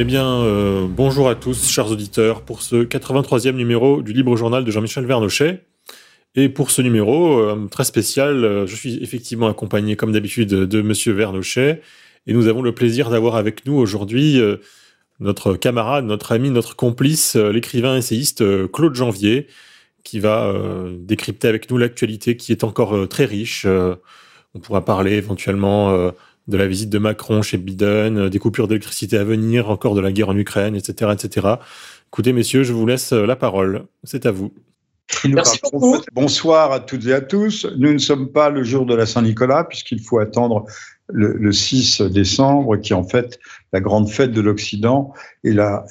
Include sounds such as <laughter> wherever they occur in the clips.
Eh bien, euh, bonjour à tous, chers auditeurs, pour ce 83e numéro du Libre Journal de Jean-Michel Vernochet. Et pour ce numéro euh, très spécial, euh, je suis effectivement accompagné, comme d'habitude, de Monsieur Vernochet. Et nous avons le plaisir d'avoir avec nous aujourd'hui notre camarade, notre ami, notre complice, l'écrivain essayiste Claude Janvier, qui va décrypter avec nous l'actualité qui est encore très riche. on pourra parler éventuellement de la visite de Macron chez Biden, euh, des coupures d'électricité à venir, encore de la guerre en Ukraine, etc., etc. Écoutez, messieurs, je vous laisse euh, la parole. C'est à vous. Merci beaucoup. Bonsoir à toutes et à tous. Nous ne sommes pas le jour de la Saint-Nicolas, puisqu'il faut attendre le, 6 décembre, qui est en fait la grande fête de l'Occident et, la,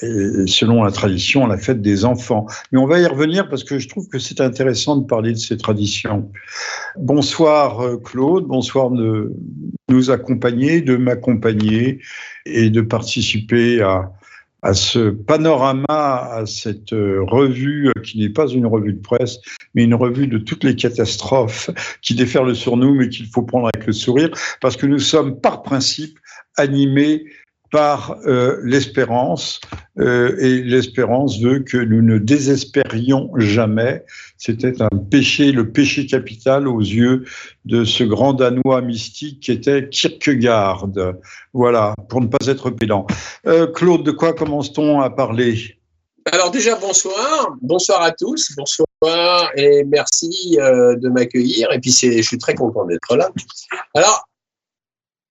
selon la tradition, la fête des enfants. Mais on va y revenir parce que je trouve que c'est intéressant de parler de ces traditions. Bonsoir euh, Claude, bonsoir de nous accompagner, de m'accompagner et de participer à, à ce panorama, à cette euh, revue euh, qui n'est pas une revue de presse, mais une revue de toutes les catastrophes qui déferlent sur nous, mais qu'il faut prendre avec le sourire, parce que nous sommes par principe animés par euh, l'espérance, euh, et l'espérance veut que nous ne désespérions jamais. C'était un péché, le péché capital aux yeux de ce grand Danois mystique qui était Kierkegaard. Voilà, pour ne pas être pédant. Euh, Claude, de quoi commence-t-on à parler? Alors déjà, bonsoir. Bonsoir à tous. Bonsoir et merci de m'accueillir. Et puis, je suis très content d'être là. Alors,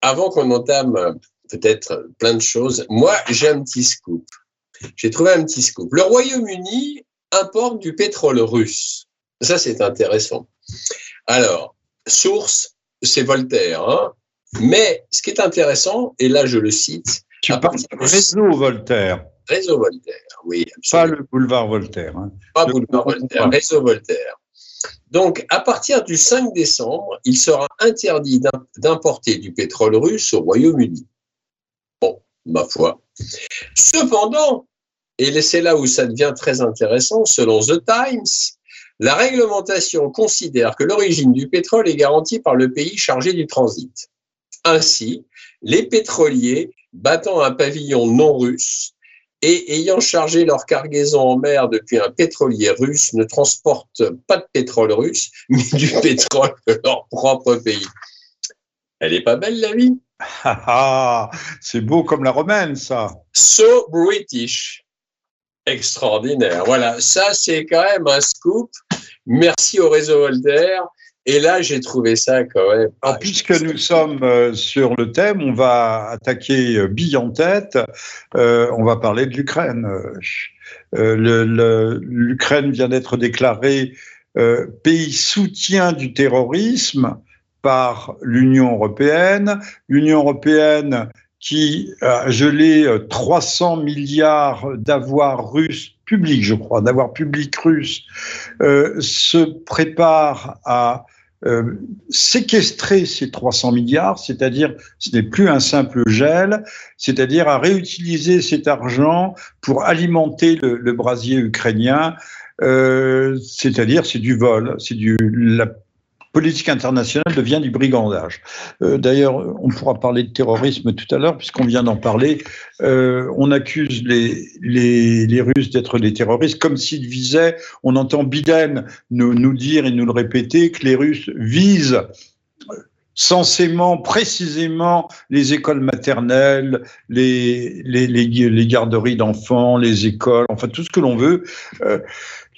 avant qu'on entame peut-être plein de choses. Moi, j'ai un petit scoop. J'ai trouvé un petit scoop. Le Royaume-Uni importe du pétrole russe. Ça, c'est intéressant. Alors, source, c'est Voltaire. Hein. Mais ce qui est intéressant, et là je le cite. Tu parles réseau Voltaire. Réseau Voltaire, oui. Pas le boulevard Voltaire. Hein. Pas le boulevard Voltaire, réseau Voltaire. Donc, à partir du 5 décembre, il sera interdit d'importer du pétrole russe au Royaume-Uni ma foi. Cependant, et c'est là où ça devient très intéressant, selon The Times, la réglementation considère que l'origine du pétrole est garantie par le pays chargé du transit. Ainsi, les pétroliers battant un pavillon non russe et ayant chargé leur cargaison en mer depuis un pétrolier russe ne transportent pas de pétrole russe, mais du <laughs> pétrole de leur propre pays. Elle est pas belle la vie? Ah, ah, c'est beau comme la romaine, ça. So British. Extraordinaire. Voilà, ça c'est quand même un scoop. Merci au réseau Voltaire. Et là, j'ai trouvé ça quand même. Alors, puisque nous sommes euh, sur le thème, on va attaquer euh, bille en tête. Euh, on va parler de l'Ukraine. L'Ukraine vient d'être déclarée pays soutien du terrorisme par l'Union européenne. L'Union européenne qui a gelé 300 milliards d'avoirs russes publics, je crois, d'avoirs publics russes, euh, se prépare à euh, séquestrer ces 300 milliards, c'est-à-dire ce n'est plus un simple gel, c'est-à-dire à réutiliser cet argent pour alimenter le, brasier ukrainien, euh, c'est-à-dire c'est du vol, c'est du la politique internationale devient du brigandage. Euh, d'ailleurs, on pourra parler de terrorisme tout à l'heure, puisqu'on vient d'en parler. Euh, on accuse les, les, Russes d'être des terroristes, comme s'ils visaient, on entend Biden nous, nous dire et nous le répéter, que les Russes visent censément, précisément, les écoles maternelles, les, les, les, garderies d'enfants, les écoles, enfin tout ce que l'on veut. Euh,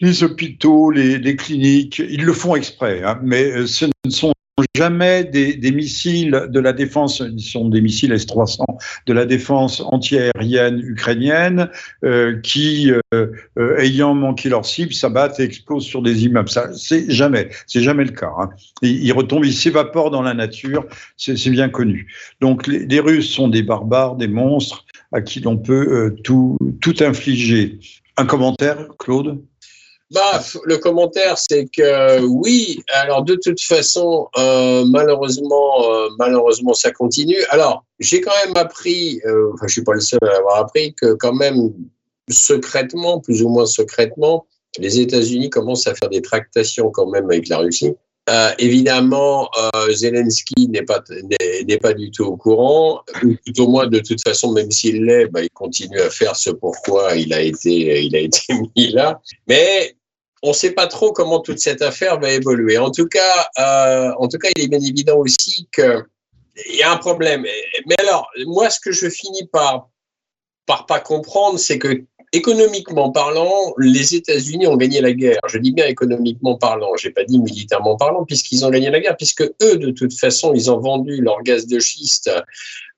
les hôpitaux, les, cliniques, ils le font exprès, hein, mais euh, ce ne sont jamais des, missiles de la défense, ils sont des missiles S-300 de la défense antiaérienne ukrainienne euh, qui, euh, ayant manqué leur cible, s'abattent et explosent sur des immeubles. Ça, c'est jamais, c'est jamais le cas. Hein. Ils, retombent, ils s'évaporent dans la nature, c'est bien connu. Donc les, Russes sont des barbares, des monstres à qui l'on peut tout, tout infliger. Un commentaire, Claude? Bah, le commentaire, c'est que oui. Alors de toute façon, euh, malheureusement, euh, malheureusement, ça continue. Alors, j'ai quand même appris, euh, enfin, je suis pas le seul à l'avoir appris, que quand même secrètement, plus ou moins secrètement, les États-Unis commencent à faire des tractations quand même avec la Russie. Évidemment, Zelensky n'est pas n'est pas du tout au courant, ou tout au moins de toute façon, même s'il l'est, bah, il continue à faire ce pourquoi il a été il a été <laughs> mis là. Mais on ne sait pas trop comment toute cette affaire va évoluer. En tout cas, euh, en tout cas, il est bien évident aussi que il y a un problème. Mais alors, moi, ce que je finis par par pas comprendre, c'est que économiquement parlant, les États-Unis ont gagné la guerre. Je dis bien économiquement parlant, j'ai pas dit militairement parlant, puisqu'ils ont gagné la guerre, puisque eux, de toute façon, ils ont vendu leur gaz de schiste euh,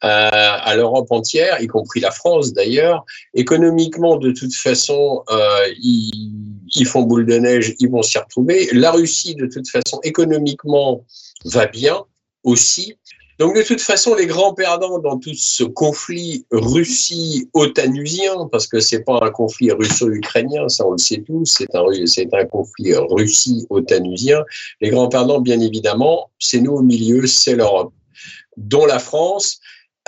à l'Europe entière, y compris la France d'ailleurs. Économiquement, de toute façon, euh, ils, ils font boule de neige, ils vont s'y retrouver. La Russie, de toute façon, économiquement, va bien aussi. Donc de toute façon, les grands perdants dans tout ce conflit Russie-otanusien, parce que c'est pas un conflit russo-ukrainien, ça on le sait tous, c'est un, c'est un conflit Russie-otanusien. Les grands perdants, bien évidemment, c'est nous au milieu, c'est l'Europe, dont la France,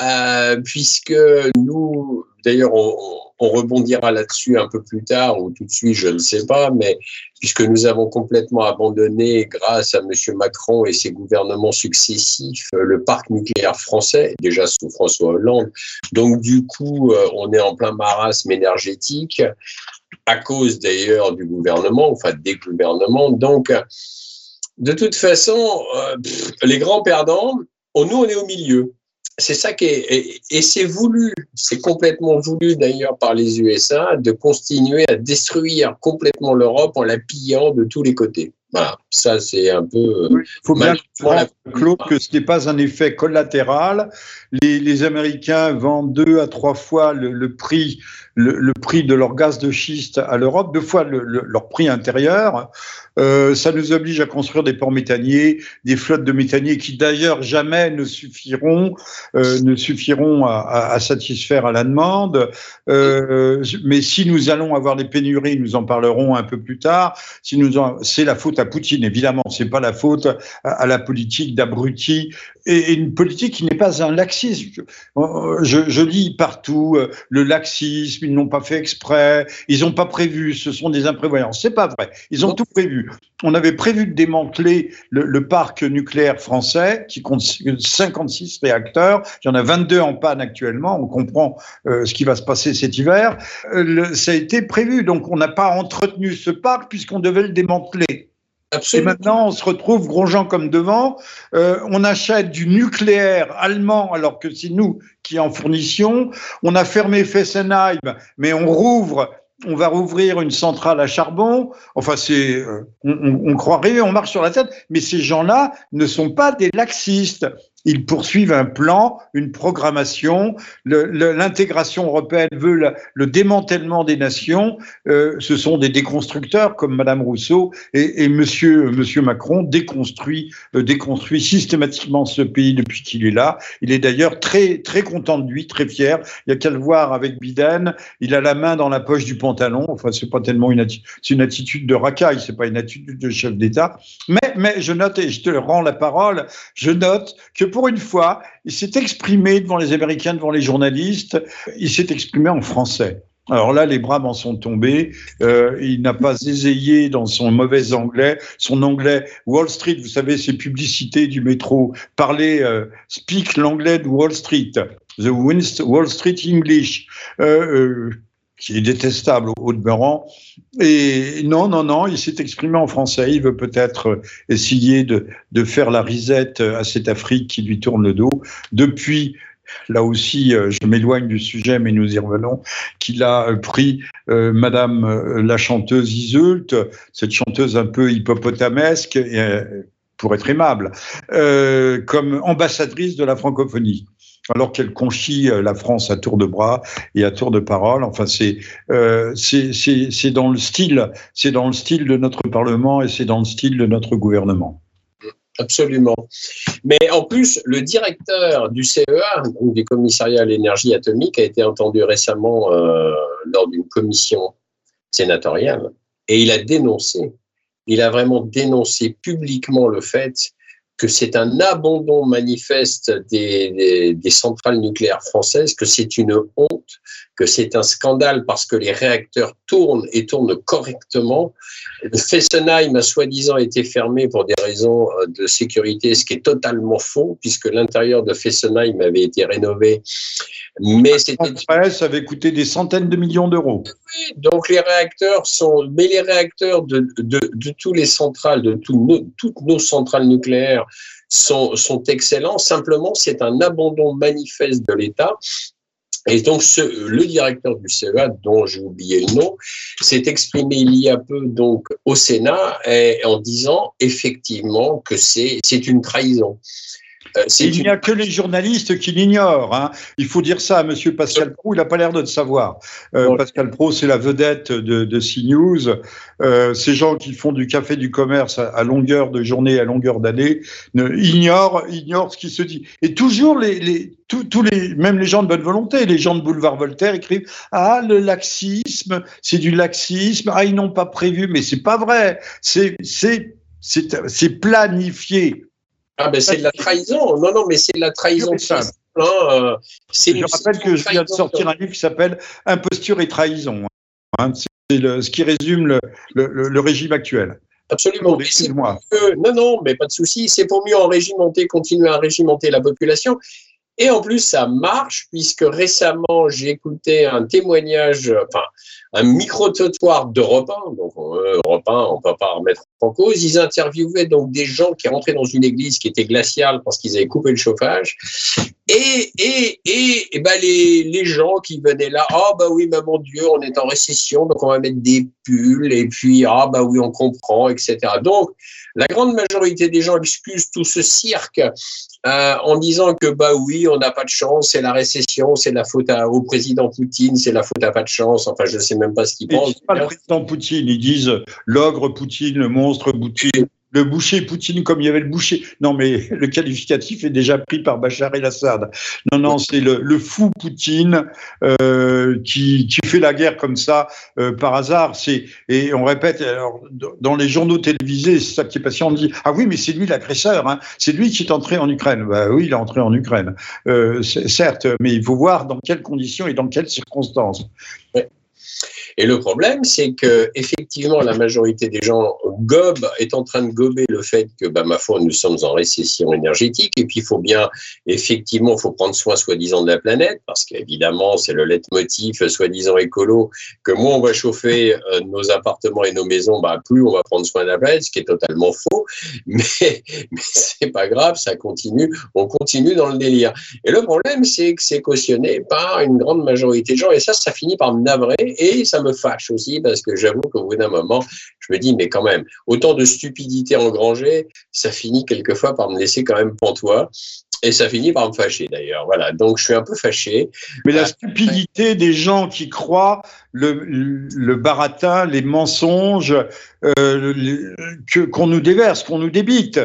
euh, puisque nous, d'ailleurs, on, on rebondira là-dessus un peu plus tard ou tout de suite, je ne sais pas, mais puisque nous avons complètement abandonné, grâce à M. Macron et ses gouvernements successifs, le parc nucléaire français, déjà sous François Hollande. Donc, du coup, euh, on est en plein marasme énergétique, à cause d'ailleurs du gouvernement, enfin des gouvernements. Donc, de toute façon, euh, les grands perdants, nous, on est au milieu c'est ça qui est, et, c'est voulu, c'est complètement voulu d'ailleurs par les USA de continuer à détruire complètement l'Europe en la pillant de tous les côtés. Voilà, ça c'est un peu. Il euh, faut bien Claude, que ce n'est pas un effet collatéral. Les, les, Américains vendent deux à trois fois le, le prix, le, le, prix de leur gaz de schiste à l'Europe, deux fois leur prix intérieur. Euh, ça nous oblige à construire des ports méthaniers, des flottes de méthaniers qui d'ailleurs jamais ne suffiront, euh, ne suffiront à, à, à, satisfaire à la demande. Euh, mais si nous allons avoir des pénuries, nous en parlerons un peu plus tard. Si nous, c'est la faute à Poutine, évidemment. C'est pas la faute à, à la politique d'abruti et, une politique qui n'est pas un laxisme. Je, je, lis partout euh, le laxisme, ils n'ont pas fait exprès, ils n'ont pas prévu, ce sont des imprévoyants. C'est pas vrai. Ils ont tout prévu. On avait prévu de démanteler le, le, parc nucléaire français qui compte 56 réacteurs. Il y en a 22 en panne actuellement. On comprend euh, ce qui va se passer cet hiver. Euh, le, ça a été prévu. Donc on n'a pas entretenu ce parc puisqu'on devait le démanteler. Et maintenant, on se retrouve gros comme devant. Euh, on achète du nucléaire allemand alors que c'est nous qui en fournissions. On a fermé Fessenheim, mais on rouvre. On va rouvrir une centrale à charbon. Enfin, c'est, euh, on, on, on croirait, on marche sur la tête. Mais ces gens-là ne sont pas des laxistes. Ils poursuivent un plan, une programmation. L'intégration européenne veut le, le, démantèlement des nations. Euh, ce sont des déconstructeurs comme Madame Rousseau et, et Monsieur, Macron déconstruit, euh, déconstruit systématiquement ce pays depuis qu'il est là. Il est d'ailleurs très, très content de lui, très fier. Il y a qu'à le voir avec Biden. Il a la main dans la poche du pantalon. Enfin, c'est pas tellement une, c'est une attitude de racaille, c'est pas une attitude de chef d'État. Mais, mais je note et je te rends la parole. Je note que pour une fois, il s'est exprimé devant les Américains, devant les journalistes, il s'est exprimé en français. Alors là, les bras m'en sont tombés. Euh, il n'a pas essayé dans son mauvais anglais, son anglais Wall Street, vous savez, ces publicités du métro, parler, euh, speak l'anglais de Wall Street, the Wall Street English. Euh, euh qui est détestable au demeurant. Et non, non, non, il s'est exprimé en français. Il veut peut-être essayer de, faire la risette à cette Afrique qui lui tourne le dos. Depuis, là aussi, euh, je m'éloigne du sujet, mais nous y revenons, qu'il a pris euh, Madame euh, la chanteuse Iseult, cette chanteuse un peu hippopotamesque, et, pour être aimable, euh, comme ambassadrice de la francophonie alors qu'elle conchit euh, la France à tour de bras et à tour de parole. Enfin, c'est euh, c'est dans le style, c'est dans le style de notre Parlement et c'est dans le style de notre gouvernement. Absolument. Mais en plus, le directeur du CEA, donc du commissariat à l'énergie atomique, a été entendu récemment euh, lors d'une commission sénatoriale et il a dénoncé, il a vraiment dénoncé publiquement le fait que c'est un abandon manifeste des, centrales nucléaires françaises, que c'est une honte, que c'est un scandale parce que les réacteurs tournent et tournent correctement. Fessenheim a soi-disant été fermé pour des raisons euh, de sécurité, ce qui est totalement faux, puisque l'intérieur de Fessenheim avait été rénové. Mais c'était. Ça avait coûté des centaines de millions d'euros. Oui, donc les réacteurs sont. Mais les réacteurs de, de, de tous les centrales, de toutes nos centrales nucléaires sont, sont excellents. Simplement, c'est un abandon manifeste de l'État et donc, le directeur du CEA, dont j'ai oublié le nom, s'est exprimé il y a peu donc au Sénat en disant effectivement que c'est une trahison. Euh, il n'y a que les journalistes qui l'ignorent. Hein. Il faut dire ça à M. Pascal Pro, il n'a pas l'air de le savoir. Euh, Pascal Pro, c'est la vedette de, de CNews. Euh, ces gens qui font du café du commerce à, longueur de journée, à longueur d'année, ignorent, ignorent ce qui se dit. Et toujours, les, les, tous, les, même les gens de bonne volonté, les gens de Boulevard Voltaire écrivent Ah, le laxisme, c'est du laxisme. Ah, ils n'ont pas prévu. Mais c'est pas vrai. C'est planifié ah ben c'est de la trahison. Non, non, mais c'est de la trahison. Simple, hein, euh, je rappelle que je viens de sortir un livre qui s'appelle Imposture et trahison. Hein. c'est ce qui résume le, le, régime actuel. Absolument. Excuse-moi. Non, non, mais pas de souci. C'est pour mieux en régimenter, continuer à régimenter la population. Et en plus, ça marche puisque récemment, j'ai écouté un témoignage, enfin, un micro-trottoir d'Europe 1. Donc, euh, Europe 1, on ne peut pas remettre en cause. Ils interviewaient donc des gens qui rentraient dans une église qui était glaciale parce qu'ils avaient coupé le chauffage. Et, et, et, et ben les, les gens qui venaient là, oh, bah oui, mais mon Dieu, on est en récession, donc on va mettre des pulls, et puis, ah bah oui, on comprend, etc. Donc, la grande majorité des gens excusent tout ce cirque euh, en disant que bah oui, on n'a pas de chance, c'est la récession, c'est la faute au président Poutine, c'est la faute à pas de chance. Enfin, je ne sais même pas ce qu'ils pensent. Pas le président Poutine, ils disent l'ogre Poutine, le monstre Poutine le boucher Poutine comme il y avait le boucher. Non, mais le qualificatif est déjà pris par Bachar el-Assad. Non, non, c'est le, fou Poutine euh, qui, qui, fait la guerre comme ça euh, par hasard. C'est et on répète alors, dans les journaux télévisés, c'est ça qui est passé. On dit ah oui, mais c'est lui l'agresseur. Hein. C'est lui qui est entré en Ukraine. Bah oui, il est entré en Ukraine. Euh, certes, mais il faut voir dans quelles conditions et dans quelles circonstances. Et le problème, c'est que effectivement, la majorité des gens gobent, est en train de gober le fait que, bah, ma foi, nous sommes en récession énergétique. Et puis, il faut bien, effectivement, faut prendre soin, soi-disant, de la planète, parce qu'évidemment, c'est le leitmotiv, soi-disant écolo, que moins on va chauffer euh, nos appartements et nos maisons, bah, plus on va prendre soin de la planète, ce qui est totalement faux. <laughs> Mais, mais c'est pas grave, ça continue. On continue dans le délire. Et le problème, c'est que c'est cautionné par une grande majorité de gens. Et ça, ça finit par me navrer et ça me fâche aussi parce que j'avoue qu'au bout d'un moment, je me dis, mais quand même, autant de stupidité engrangée, ça finit quelquefois par me laisser quand même pantois. Et ça finit par me fâcher d'ailleurs. Voilà, donc je suis un peu fâché. Mais la euh, stupidité des gens qui croient le, le baratin, les mensonges euh, qu'on nous déverse, qu'on nous débite.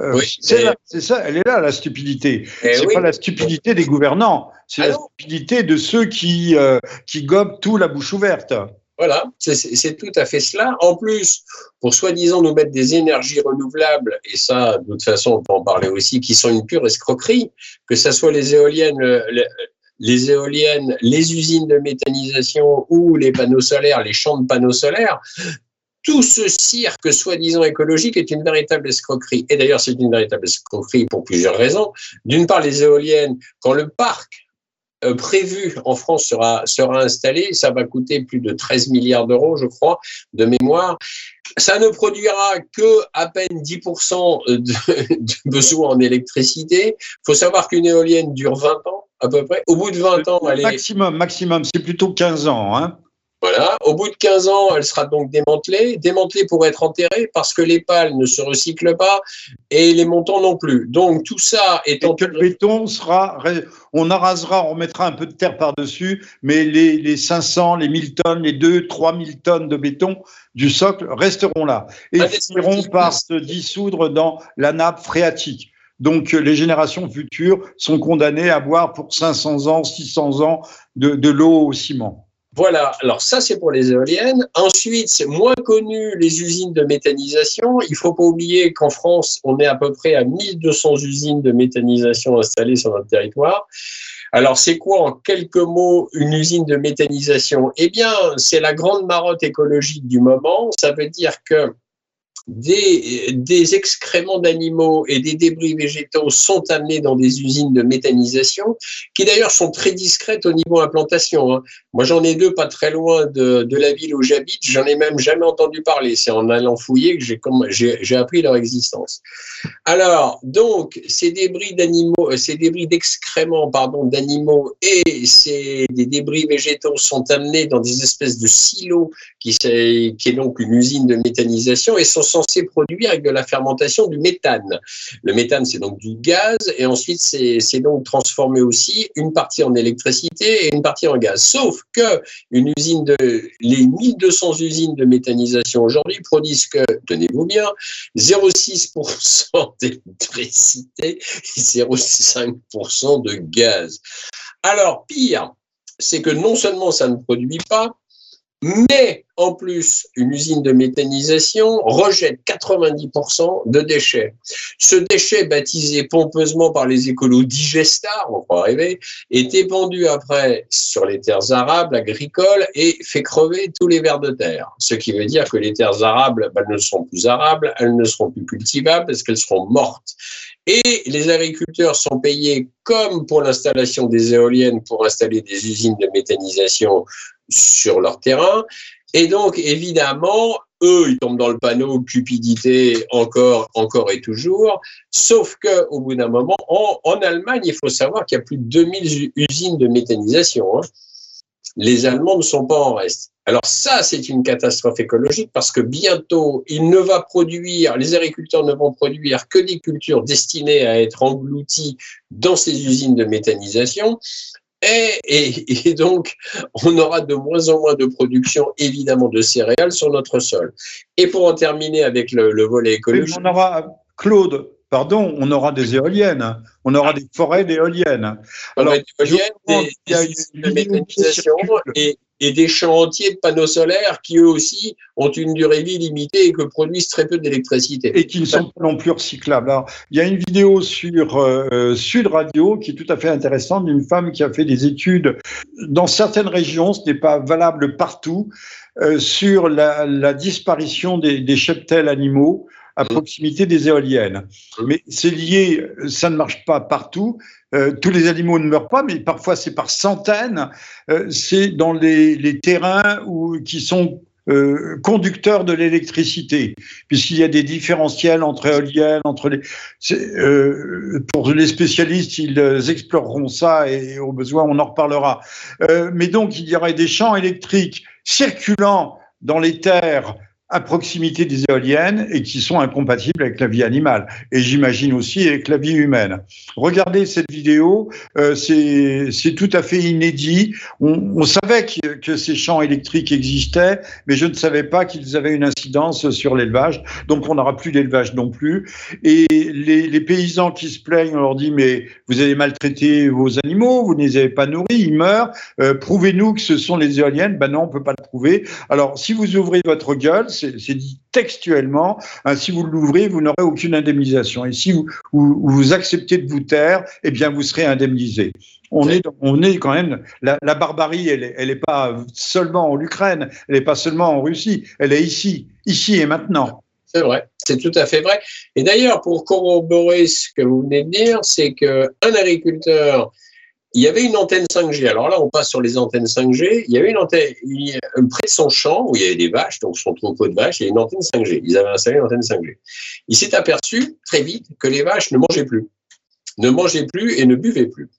Euh, c'est ça, elle est là la stupidité. Eh c'est pas la stupidité des gouvernants, c'est la stupidité de ceux qui euh, qui gobent tout la bouche ouverte. Voilà, c'est tout à fait cela. En plus, pour soi-disant nous mettre des énergies renouvelables, et ça, de toute façon, on peut en parler aussi, qui sont une pure escroquerie, que ce soit les éoliennes, les éoliennes, les usines de méthanisation ou les panneaux solaires, les champs de panneaux solaires, tout ce cirque soi-disant écologique est une véritable escroquerie. Et d'ailleurs, c'est une véritable escroquerie pour plusieurs raisons. D'une part, les éoliennes, quand le parc euh, prévu en France sera, sera installé, ça va coûter plus de 13 milliards d'euros, je crois, de mémoire. Ça ne produira que à peine 10% de, de besoin en électricité. Il faut savoir qu'une éolienne dure 20 ans à peu près. Au bout de 20 ans, elle maximum, est... maximum, c'est plutôt 15 ans. Hein voilà. Au bout de 15 ans, elle sera donc démantelée. Démantelée pour être enterrée parce que les pales ne se recyclent pas et les montants non plus. Donc tout ça étant. Et que le béton sera. On arasera, on mettra un peu de terre par-dessus, mais les, les 500, les 1000 tonnes, les 2, 3000 tonnes de béton du socle resteront là et finiront par se dissoudre dans la nappe phréatique. Donc les générations futures sont condamnées à boire pour 500 ans, 600 ans de, de l'eau au ciment. Voilà, alors ça c'est pour les éoliennes. Ensuite, c'est moins connu les usines de méthanisation. Il faut pas oublier qu'en France, on est à peu près à 1200 usines de méthanisation installées sur notre territoire. Alors, c'est quoi en quelques mots une usine de méthanisation? Eh bien, c'est la grande marotte écologique du moment. Ça veut dire que des, excréments d'animaux et des débris végétaux sont amenés dans des usines de méthanisation, qui d'ailleurs sont très discrètes au niveau implantation. Hein. Moi, j'en ai deux pas très loin de, la ville où j'habite. J'en ai même jamais entendu parler. C'est en allant fouiller que j'ai appris leur existence. Alors, donc, ces débris d'animaux, ces débris d'excréments, pardon, d'animaux et ces des débris végétaux sont amenés dans des espèces de silos qui, qui est donc une usine de méthanisation et sont censés produire avec de la fermentation du méthane. Le méthane, c'est donc du gaz et ensuite c'est donc transformé aussi une partie en électricité et une partie en gaz. Sauf que une usine de, les 1200 usines de méthanisation aujourd'hui produisent que, tenez-vous bien, 0,6% d'électricité et 0,5% de gaz. Alors, pire, c'est que non seulement ça ne produit pas, mais en plus, une usine de méthanisation rejette 90% de déchets. Ce déchet, baptisé pompeusement par les écolos digestar, on croit rêver, est épandu après sur les terres arables agricoles et fait crever tous les vers de terre. Ce qui veut dire que les terres arables ben, ne seront plus arables, elles ne seront plus cultivables parce qu'elles seront mortes. Et les agriculteurs sont payés comme pour l'installation des éoliennes pour installer des usines de méthanisation sur leur terrain. Et donc, évidemment, eux, ils tombent dans le panneau cupidité encore, encore et toujours. Sauf que, au bout d'un moment, en, Allemagne, il faut savoir qu'il y a plus de 2000 usines de méthanisation. Hein. Les Allemands ne sont pas en reste. Alors ça, c'est une catastrophe écologique parce que bientôt, il ne va produire, les agriculteurs ne vont produire que des cultures destinées à être englouties dans ces usines de méthanisation. Et, donc, on aura de moins en moins de production, évidemment, de céréales sur notre sol. Et pour en terminer avec le, volet écologique. On aura, Claude, pardon, on aura des éoliennes, on aura des forêts d'éoliennes. Alors, des éoliennes, des, méthanisation et, et des champs entiers de panneaux solaires qui, eux aussi, ont une durée vie limitée et que produisent très peu d'électricité. Et qui ne sont pas non plus recyclables. Il y a une vidéo sur euh, Sud Radio qui est tout à fait intéressante d'une femme qui a fait des études dans certaines régions, ce n'est pas valable partout, euh, sur la, la, disparition des, des cheptels animaux à mmh. proximité des éoliennes. Mmh. Mais c'est lié, ça ne marche pas partout. Euh, tous les animaux ne meurent pas, mais parfois c'est par centaines. Euh, c'est dans les, les terrains où, qui sont euh, conducteurs de l'électricité, puisqu'il y a des différentiels entre éoliennes, entre les. Euh, pour les spécialistes, ils exploreront ça et au besoin on en reparlera. Euh, mais donc il y aurait des champs électriques circulant dans les terres à proximité des éoliennes et qui sont incompatibles avec la vie animale et j'imagine aussi avec la vie humaine. Regardez cette vidéo, euh, c'est tout à fait inédit. On, on savait que, que, ces champs électriques existaient, mais je ne savais pas qu'ils avaient une incidence sur l'élevage. Donc on n'aura plus d'élevage non plus. Et les, les, paysans qui se plaignent, on leur dit mais vous avez maltraité vos animaux, vous ne les avez pas nourris, ils meurent. Euh, Prouvez-nous que ce sont les éoliennes. Ben non, on peut pas le prouver. Alors si vous ouvrez votre gueule c'est dit textuellement, hein, si vous l'ouvrez, vous n'aurez aucune indemnisation. Et si vous, vous, acceptez de vous taire, eh bien, vous serez indemnisé. On est, on est quand même, la, barbarie, elle n'est elle est pas seulement en Ukraine, elle n'est pas seulement en Russie, elle est ici, ici et maintenant. C'est vrai, c'est tout à fait vrai. Et d'ailleurs, pour corroborer ce que vous venez de dire, c'est qu'un agriculteur il y avait une antenne 5G. Alors là, on passe sur les antennes 5G. Il y avait une antenne, près de son champ, où il y avait des vaches, donc son troupeau de vaches, il y a une antenne 5G. Ils avaient installé une antenne 5G. Il s'est aperçu très vite que les vaches ne mangeaient plus. Ne mangeaient plus et ne buvaient plus.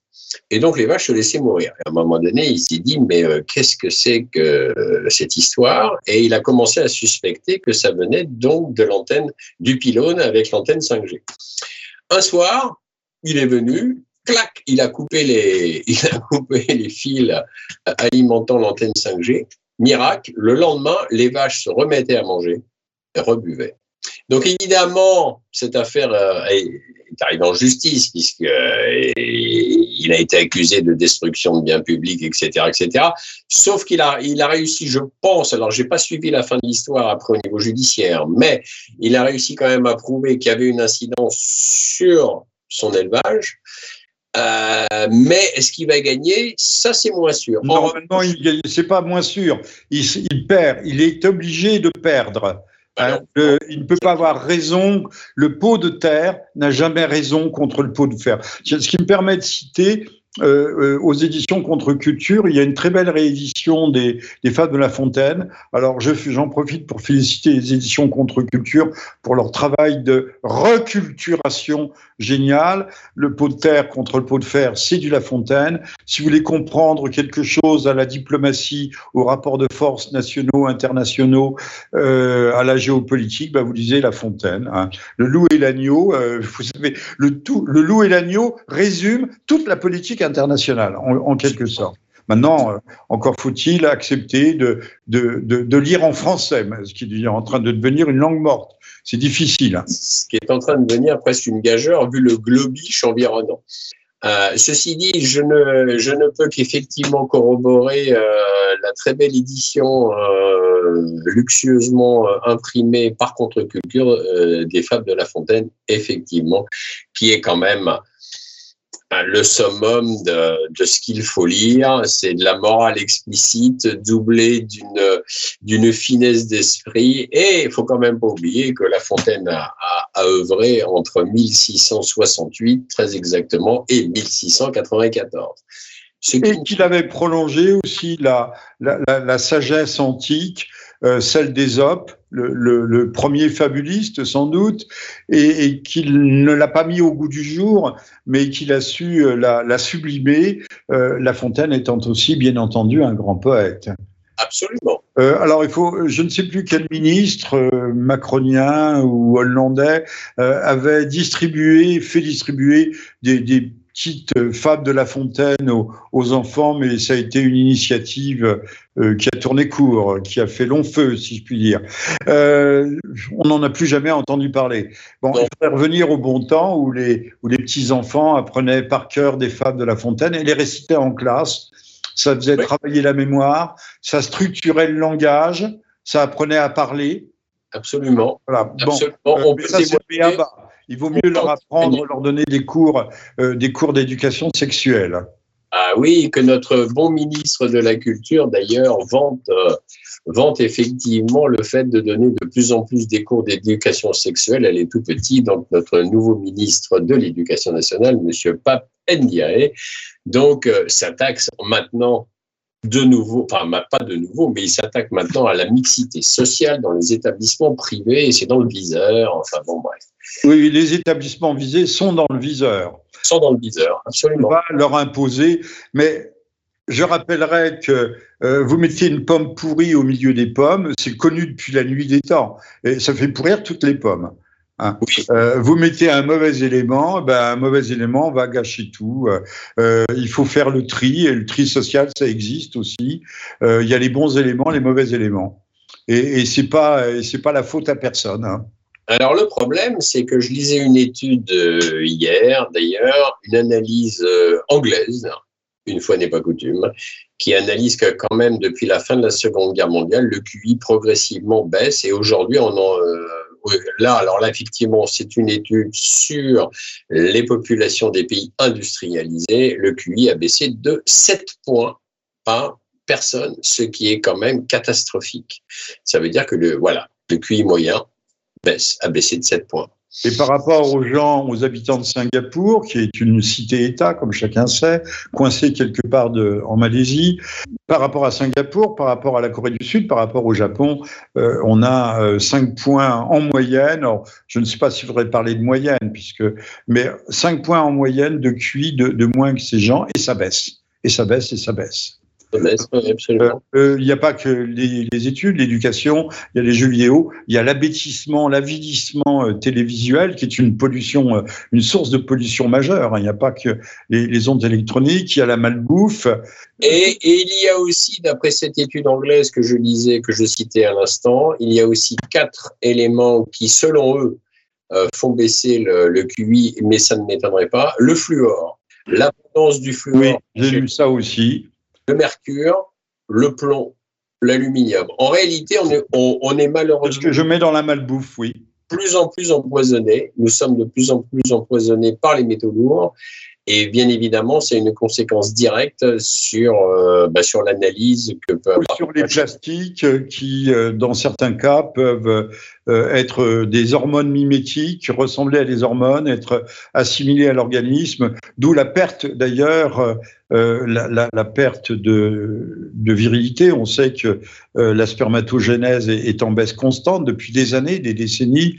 Et donc les vaches se laissaient mourir. à un moment donné, il s'est dit, mais euh, qu'est-ce que c'est que euh, cette histoire? Et il a commencé à suspecter que ça venait donc de l'antenne du pylône avec l'antenne 5G. Un soir, il est venu, clac, il a coupé les, <laughs> il a coupé les fils alimentant l'antenne 5G. Miracle, le lendemain, les vaches se remettaient à manger et rebuvaient. Donc évidemment, cette affaire euh, est arrivée en justice puisqu'il euh, a été accusé de destruction de biens publics, etc., etc. Sauf qu'il a, il a réussi, je pense. Alors j'ai pas suivi la fin de l'histoire après au niveau judiciaire, mais il a réussi quand même à prouver qu'il y avait une incidence sur son élevage euh, mais est-ce qu'il va gagner? Ça, c'est moins sûr. Normalement, c'est pas moins sûr. Il, perd. Il est obligé de perdre. Hein, il ne peut pas avoir raison. Le pot de terre n'a jamais raison contre le pot de fer. Ce qui me permet de citer euh, euh, aux éditions Contre-Culture, il y a une très belle réédition des, des Fables de La Fontaine. Alors, j'en profite pour féliciter les éditions Contre-Culture pour leur travail de reculturation génial. Le pot de terre contre le pot de fer, c'est du La Fontaine. Si vous voulez comprendre quelque chose à la diplomatie, aux rapports de force nationaux, internationaux, euh, à la géopolitique, bah, vous lisez La Fontaine. Hein. Le loup et l'agneau, euh, vous savez, le, tout, le loup et l'agneau résument toute la politique internationale, en, quelque sorte. Maintenant, euh, encore faut-il accepter de, de, de, lire en français, ce qui est en train de devenir une langue morte. C'est difficile. Ce qui est en train de devenir presque une gageure vu le globish environnant. Euh, ceci dit, je ne, je ne peux qu'effectivement corroborer euh, la très belle édition luxueusement imprimée par contre-culture des Fables de La Fontaine, effectivement, qui est quand même le summum de, de ce qu'il faut lire, c'est de la morale explicite doublée d'une d'une finesse d'esprit. Et il faut quand même pas oublier que La Fontaine a, a, œuvré entre 1668, très exactement, et 1694. Et qu'il avait prolongé aussi la, la, la, sagesse antique celle d'Ésope, le, le, le, premier fabuliste sans doute, et, et qu'il ne l'a pas mis au goût du jour, mais qu'il a su euh, la, la sublimer, euh, La Fontaine étant aussi, bien entendu, un grand poète. Absolument. Euh, alors, il faut, je ne sais plus quel ministre, euh, macronien ou hollandais, euh, avait distribué, fait distribuer des, des petite euh, fable de La Fontaine aux, aux, enfants, mais ça a été une initiative euh, qui a tourné court, qui a fait long feu, si je puis dire. Euh, on n'en a plus jamais entendu parler. Bon, il faudrait revenir au bon temps où les, où les petits-enfants apprenaient par cœur des fables de La Fontaine et les récitaient en classe. Ça faisait oui. travailler la mémoire, ça structurait le langage, ça apprenait à parler. Absolument. Voilà. Bon, Absolument. On peut ça, c'est il vaut mieux leur apprendre, leur donner des cours, euh, des cours d'éducation sexuelle. Ah oui, que notre bon ministre de la Culture, d'ailleurs, vante, euh, vante effectivement le fait de donner de plus en plus des cours d'éducation sexuelle. Elle est tout petit, donc notre nouveau ministre de l'Éducation nationale, M. Pape Ndiaye, donc euh, s'attaque maintenant de nouveau, enfin pas de nouveau, mais il s'attaque maintenant à la mixité sociale dans les établissements privés et c'est dans le viseur. Enfin bon, bref. Oui, les établissements visés sont dans le viseur. Sont dans le viseur, absolument. On va leur imposer, mais je rappellerai que euh, vous mettiez une pomme pourrie au milieu des pommes, c'est connu depuis la nuit des temps, et ça fait pourrir toutes les pommes. Hein. Oui. Euh, vous mettez un mauvais élément, ben, un mauvais élément va gâcher tout. Euh, il faut faire le tri, et le tri social, ça existe aussi. Il y a les bons éléments, les mauvais éléments. Et, et c'est pas, c'est pas la faute à personne. Hein. Alors le problème, c'est que je lisais une étude euh, hier, d'ailleurs, une analyse euh, anglaise, une fois n'est pas coutume, qui analyse que quand même depuis la fin de la Seconde Guerre mondiale, le QI progressivement baisse et aujourd'hui euh, là, alors là, effectivement, c'est une étude sur les populations des pays industrialisés. Le QI a baissé de 7 points par personne, ce qui est quand même catastrophique. Ça veut dire que le, voilà, le QI moyen baisse, a baissé de 7 points. Et par rapport aux gens, aux habitants de Singapour, qui est une cité-État, comme chacun sait, coincée quelque part en Malaisie, par rapport à Singapour, par rapport à la Corée du Sud, par rapport au Japon, euh, on a euh, 5 points en moyenne. Alors, je ne sais pas s'il faudrait parler de moyenne, puisque, mais 5 points en moyenne de QI de moins que ces gens, et ça baisse. Et ça baisse, et ça baisse. Euh, il n'y a pas que les, les études, l'éducation, il y a les jeux vidéo, il y a l'abêtissement, l'avidissement euh, télévisuel qui est une pollution, euh, une source de pollution majeure. Il n'y a pas que les, les, ondes électroniques, il y a la malbouffe. Et, et il y a aussi, d'après cette étude anglaise que je lisais, que je citais à l'instant, il y a aussi quatre éléments qui, selon eux, euh, font baisser le, le QI, mais ça ne m'étonnerait pas. Le fluor, l'abondance du fluor. Oui, j'ai lu ça aussi le mercure, le plomb, l'aluminium. En réalité, on est, on, on est malheureusement. Ce que je mets dans la malbouffe, oui. Plus en plus empoisonné. Nous sommes de plus en plus empoisonnés par les métaux lourds. Et bien évidemment, c'est une conséquence directe sur, euh, bah, sur l'analyse que peut avoir. Sur les plastiques qui, euh, dans certains cas, peuvent être des hormones mimétiques, ressembler à des hormones, être assimilées à l'organisme, d'où la perte d'ailleurs euh, la, perte de, virilité. On sait que euh, la spermatogénèse est, est, en baisse constante depuis des années, des décennies.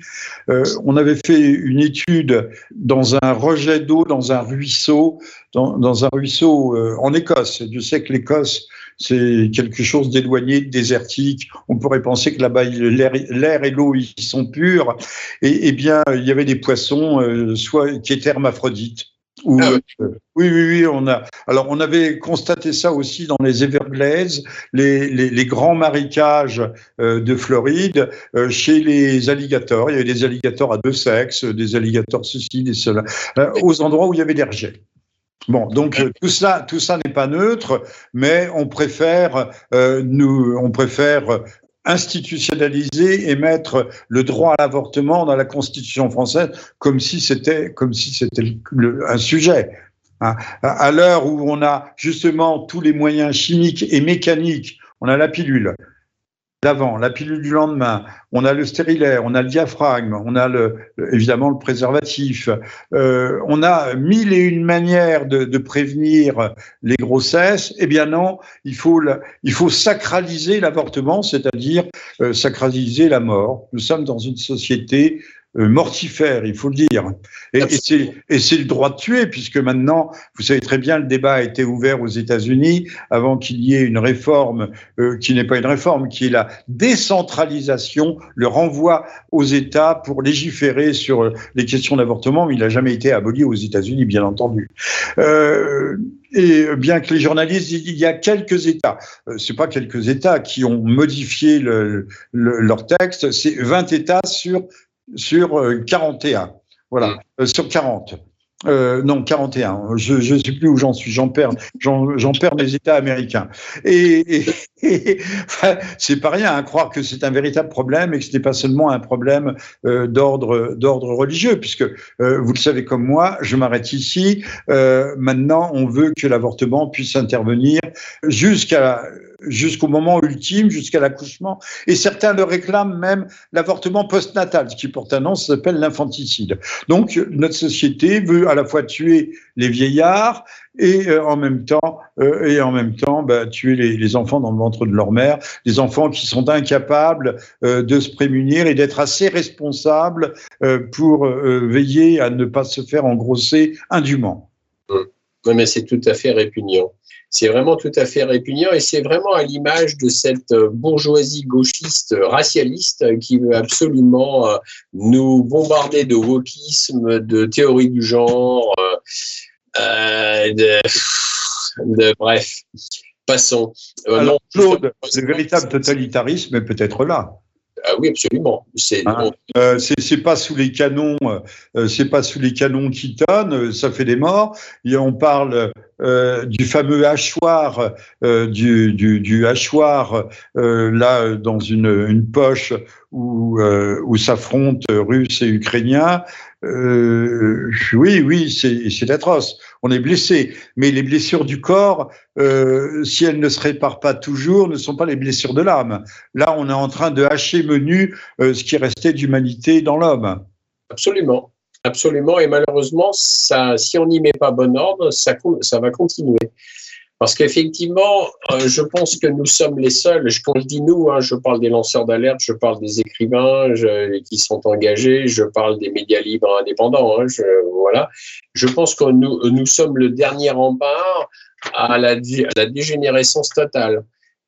Euh, on avait fait une étude dans un rejet d'eau, dans un ruisseau, dans, un ruisseau euh, en Écosse. Je sais que l'Écosse c'est quelque chose d'éloigné, désertique. On pourrait penser que là-bas, l'air et l'eau, ils sont purs. Et, et, bien, il y avait des poissons, euh, soit qui étaient hermaphrodites. Ou, ah oui. oui. oui, oui, on a. Alors, on avait constaté ça aussi dans les Everglades, les, les, les grands marécages euh, de Floride, euh, chez les alligators. Il y avait des alligators à deux sexes, des alligators ceci, des cela, euh, aux endroits où il y avait des rejets. Bon, donc tout ça, tout ça n'est pas neutre, mais on préfère, nous, on préfère institutionnaliser et mettre le droit à l'avortement dans la Constitution française comme si c'était comme si c'était un sujet. Hein. À l'heure où on a justement tous les moyens chimiques et mécaniques, on a la pilule, d'avant, la pilule du lendemain, on a le stérilet, on a le diaphragme, on a le, évidemment le préservatif, euh, on a mille et une manières de, de, prévenir les grossesses. Eh bien non, il faut, il faut sacraliser l'avortement, c'est-à-dire euh, sacraliser la mort. Nous sommes dans une société mortifère, il faut le dire. Et, et c'est le droit de tuer, puisque maintenant, vous savez très bien, le débat a été ouvert aux États-Unis avant qu'il y ait une réforme euh, qui n'est pas une réforme, qui est la décentralisation, le renvoi aux États pour légiférer sur euh, les questions d'avortement, mais il n'a jamais été aboli aux États-Unis, bien entendu. Euh, et bien que les journalistes, il y a quelques États, euh, c'est pas quelques États qui ont modifié le, le, leur texte, c'est 20 États sur sur 41. Euh, voilà, mm. euh, sur 40. Euh, non, 41. Je ne sais plus où j'en suis. J'en perds, j'en perds mes États américains. Et, et, enfin, c'est pas rien à hein, croire que c'est un véritable problème et que ce n'est pas seulement un problème euh, d'ordre d'ordre religieux, puisque euh, vous le savez comme moi, je m'arrête ici. Euh, maintenant, on veut que l'avortement puisse intervenir jusqu'à jusqu'au moment ultime, jusqu'à l'accouchement. Et certains le réclament même l'avortement postnatal, ce qui porte un nom, s'appelle l'infanticide. Donc, notre société veut à la fois tuer les vieillards et euh, en même temps, euh, et en même temps bah, tuer les, les, enfants dans le ventre de leur mère, des enfants qui sont incapables euh, de se prémunir et d'être assez responsables pour veiller à ne pas se faire engrosser indûment. Oui, mais c'est tout à fait répugnant. C'est vraiment tout à fait répugnant et c'est vraiment à l'image de cette euh, bourgeoisie gauchiste racialiste qui veut absolument euh, nous bombarder de wokisme, de théorie du genre, euh, de, de, bref. Passons. Alors, Claude, le véritable totalitarisme est peut-être là. Ah oui, absolument. C'est hein euh, pas sous les canons, euh, c'est pas sous les canons qui tonnent, euh, ça fait des morts. Et on parle euh, du fameux hachoir, euh, du, du, du, hachoir là dans une, une poche où, où s'affrontent Russes et Ukrainiens. oui, oui, c'est atroce on est blessé. Mais les blessures du corps, euh, si elles ne se réparent pas toujours, ne sont pas les blessures de l'âme. Là, on est en train de hacher menu euh, ce qui restait d'humanité dans l'homme. Absolument. Absolument. Et malheureusement, si on n'y met pas bon ordre, ça, va continuer. Parce qu'effectivement, euh, je pense que nous sommes les seuls, quand je dis nous, hein, je parle des lanceurs d'alerte, je parle des écrivains qui sont engagés, je parle des médias libres indépendants, hein, je, pense que nous, sommes le dernier rempart à la dégénérescence totale.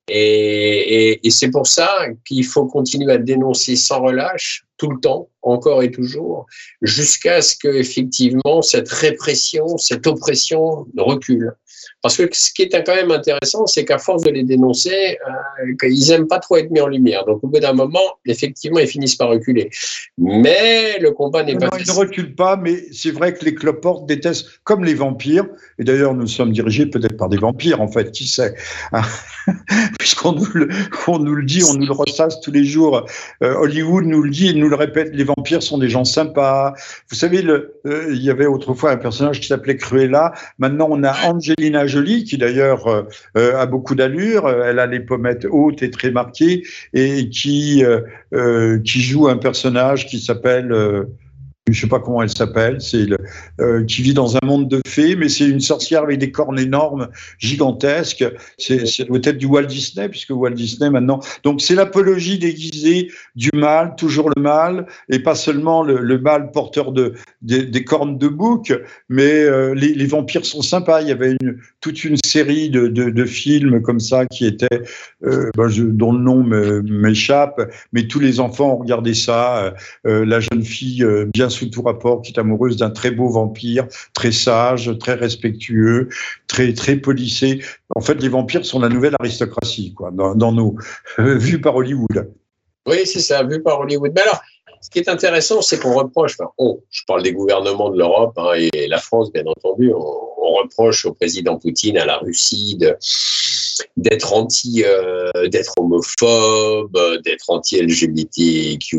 Et, c'est pour ça qu'il faut continuer à dénoncer sans relâche, tout le temps, encore et toujours, jusqu'à ce que effectivement cette répression, cette oppression recule. Parce que ce qui est quand même intéressant, c'est qu'à force de les dénoncer, euh, ils n'aiment pas trop être mis en lumière. Donc au bout d'un moment, effectivement, ils finissent par reculer. Mais le combat n'est pas. Non, ils ne reculent pas, mais c'est vrai que les cloportes détestent, comme les vampires. Et d'ailleurs, nous sommes dirigés peut-être par des vampires, en fait, qui sait <laughs> Puisqu'on nous, le, on nous le dit, on nous le ressasse tous les jours. Euh, Hollywood nous le dit, nous le répète, les vampires sont des gens sympas. Vous savez, euh, il y avait autrefois un personnage qui s'appelait Cruella. Maintenant, on a Angelina Jolie, qui d'ailleurs euh, euh, a beaucoup d'allure. Elle a les pommettes hautes et très marquées, et qui, qui joue un personnage qui s'appelle je sais pas comment elle s'appelle, euh, qui vit dans un monde de fées, mais c'est une sorcière avec des cornes énormes, gigantesques. C'est, c'est doit être du Walt Disney, puisque Walt Disney maintenant. Donc c'est l'apologie déguisée du mal, toujours le mal, et pas seulement le, mal porteur de des, cornes de bouc, mais euh, les, vampires sont sympas. Il y avait toute une série de, de, films comme ça qui étaient, euh, ben dont le nom m'échappe, mais tous les enfants ont regardé ça. La jeune fille bien sous tout rapport, qui est amoureuse d'un très beau vampire, très sage, très respectueux, très très policé. En fait, les vampires sont la nouvelle aristocratie, quoi, dans, nos vues par Hollywood. Oui, c'est ça, vu par Hollywood. Mais alors, ce qui est intéressant, c'est qu'on reproche, enfin, je parle des gouvernements de l'Europe hein, et la France, bien entendu, on, reproche au président Poutine, à la Russie, d'être anti, euh, d'être homophobe, d'être anti-LGBTQ+,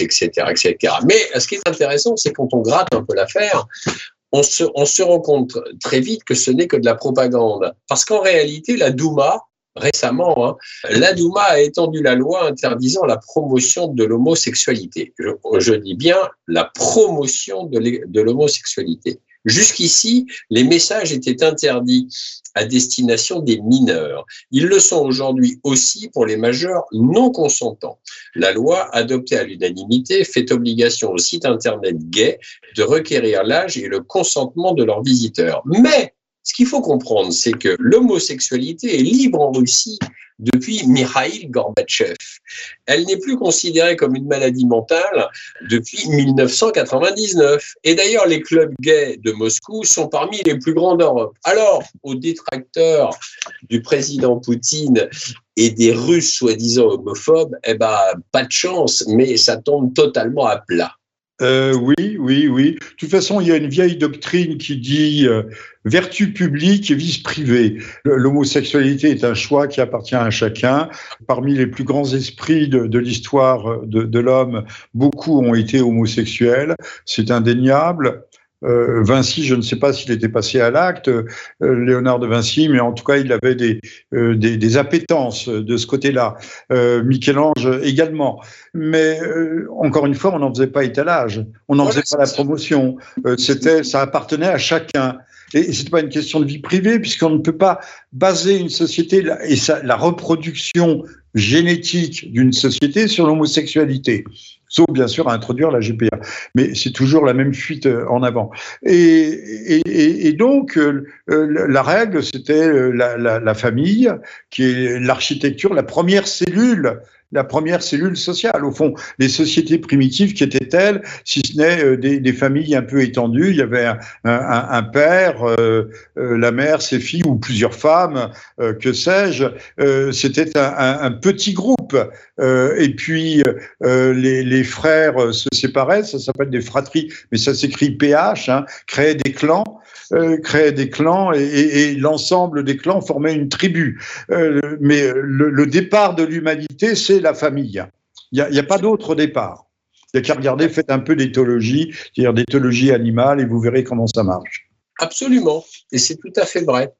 etc., etc. Mais ce qui est intéressant, c'est quand on gratte un peu l'affaire, on se, on se rend compte très vite que ce n'est que de la propagande. Parce qu'en réalité, la Douma, récemment, hein, la Douma a étendu la loi interdisant la promotion de l'homosexualité. Je, dis bien la promotion de l'homosexualité. Jusqu'ici, les messages étaient interdits à destination des mineurs. Ils le sont aujourd'hui aussi pour les majeurs non consentants. La loi, adoptée à l'unanimité, fait obligation aux sites Internet gays de requérir l'âge et le consentement de leurs visiteurs. Mais ce qu'il faut comprendre, c'est que l'homosexualité est libre en Russie depuis Mikhail Gorbatchev. Elle n'est plus considérée comme une maladie mentale depuis 1999. Et d'ailleurs, les clubs gays de Moscou sont parmi les plus grands d'Europe. Alors, aux détracteurs du président Poutine et des Russes soi-disant homophobes, eh ben, pas de chance, mais ça tombe totalement à plat. Euh, oui, oui, oui. De toute façon, il y a une vieille doctrine qui dit euh, vertu publique et vice privé. L'homosexualité est un choix qui appartient à chacun. Parmi les plus grands esprits de, l'histoire de, de l'homme, beaucoup ont été homosexuels. C'est indéniable. Euh, Vinci, je ne sais pas s'il était passé à l'acte, euh, Léonard de Vinci, mais en tout cas, il avait des, euh, des, des, appétences de ce côté-là. Michel-Ange également. Mais encore une fois, on n'en faisait pas étalage, on n'en faisait pas la promotion. C'était, ça appartenait à chacun. Et c'est pas une question de vie privée, puisqu'on ne peut pas baser une société et la reproduction génétique d'une société sur l'homosexualité sauf bien sûr à introduire la GPA. Mais c'est toujours la même fuite euh, en avant. Et, donc, euh, euh, la règle, c'était la, la, la, famille, qui est l'architecture, la première cellule la première cellule sociale. Au fond, les sociétés primitives qui étaient telles, si ce n'est euh, des, familles un peu étendues, il y avait un, père, euh, euh, la mère, ses filles ou plusieurs femmes, que sais-je. C'était un, petit groupe. et puis les, frères se séparaient, ça s'appelle des fratries, mais ça s'écrit PH, hein, créaient des clans. Euh, créait des clans et, l'ensemble des clans formait une tribu. Euh, mais le, le, départ de l'humanité, c'est la famille. Il n'y a, a, pas d'autre départ. Il n'y a qu'à regarder, faites un peu d'éthologie, c'est-à-dire d'éthologie animale, et vous verrez comment ça marche. Absolument. Et c'est tout à fait vrai.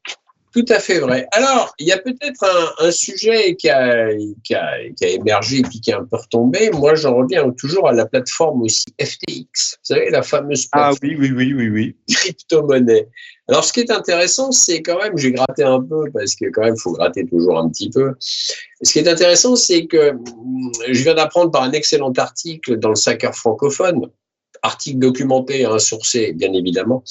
Tout à fait vrai. Alors, il y a peut-être un, un, sujet qui a, qui, a, qui a, émergé et puis qui est un peu retombé. Moi, j'en reviens toujours à la plateforme aussi FTX. Vous savez, la fameuse ah plateforme ah, oui, oui, oui, oui, oui. crypto-monnaie. Alors, ce qui est intéressant, c'est quand même, j'ai gratté un peu parce que quand même, il faut gratter toujours un petit peu. Ce qui est intéressant, c'est que je viens d'apprendre par un excellent article dans le Sacker francophone article documenté, un sourcé bien évidemment,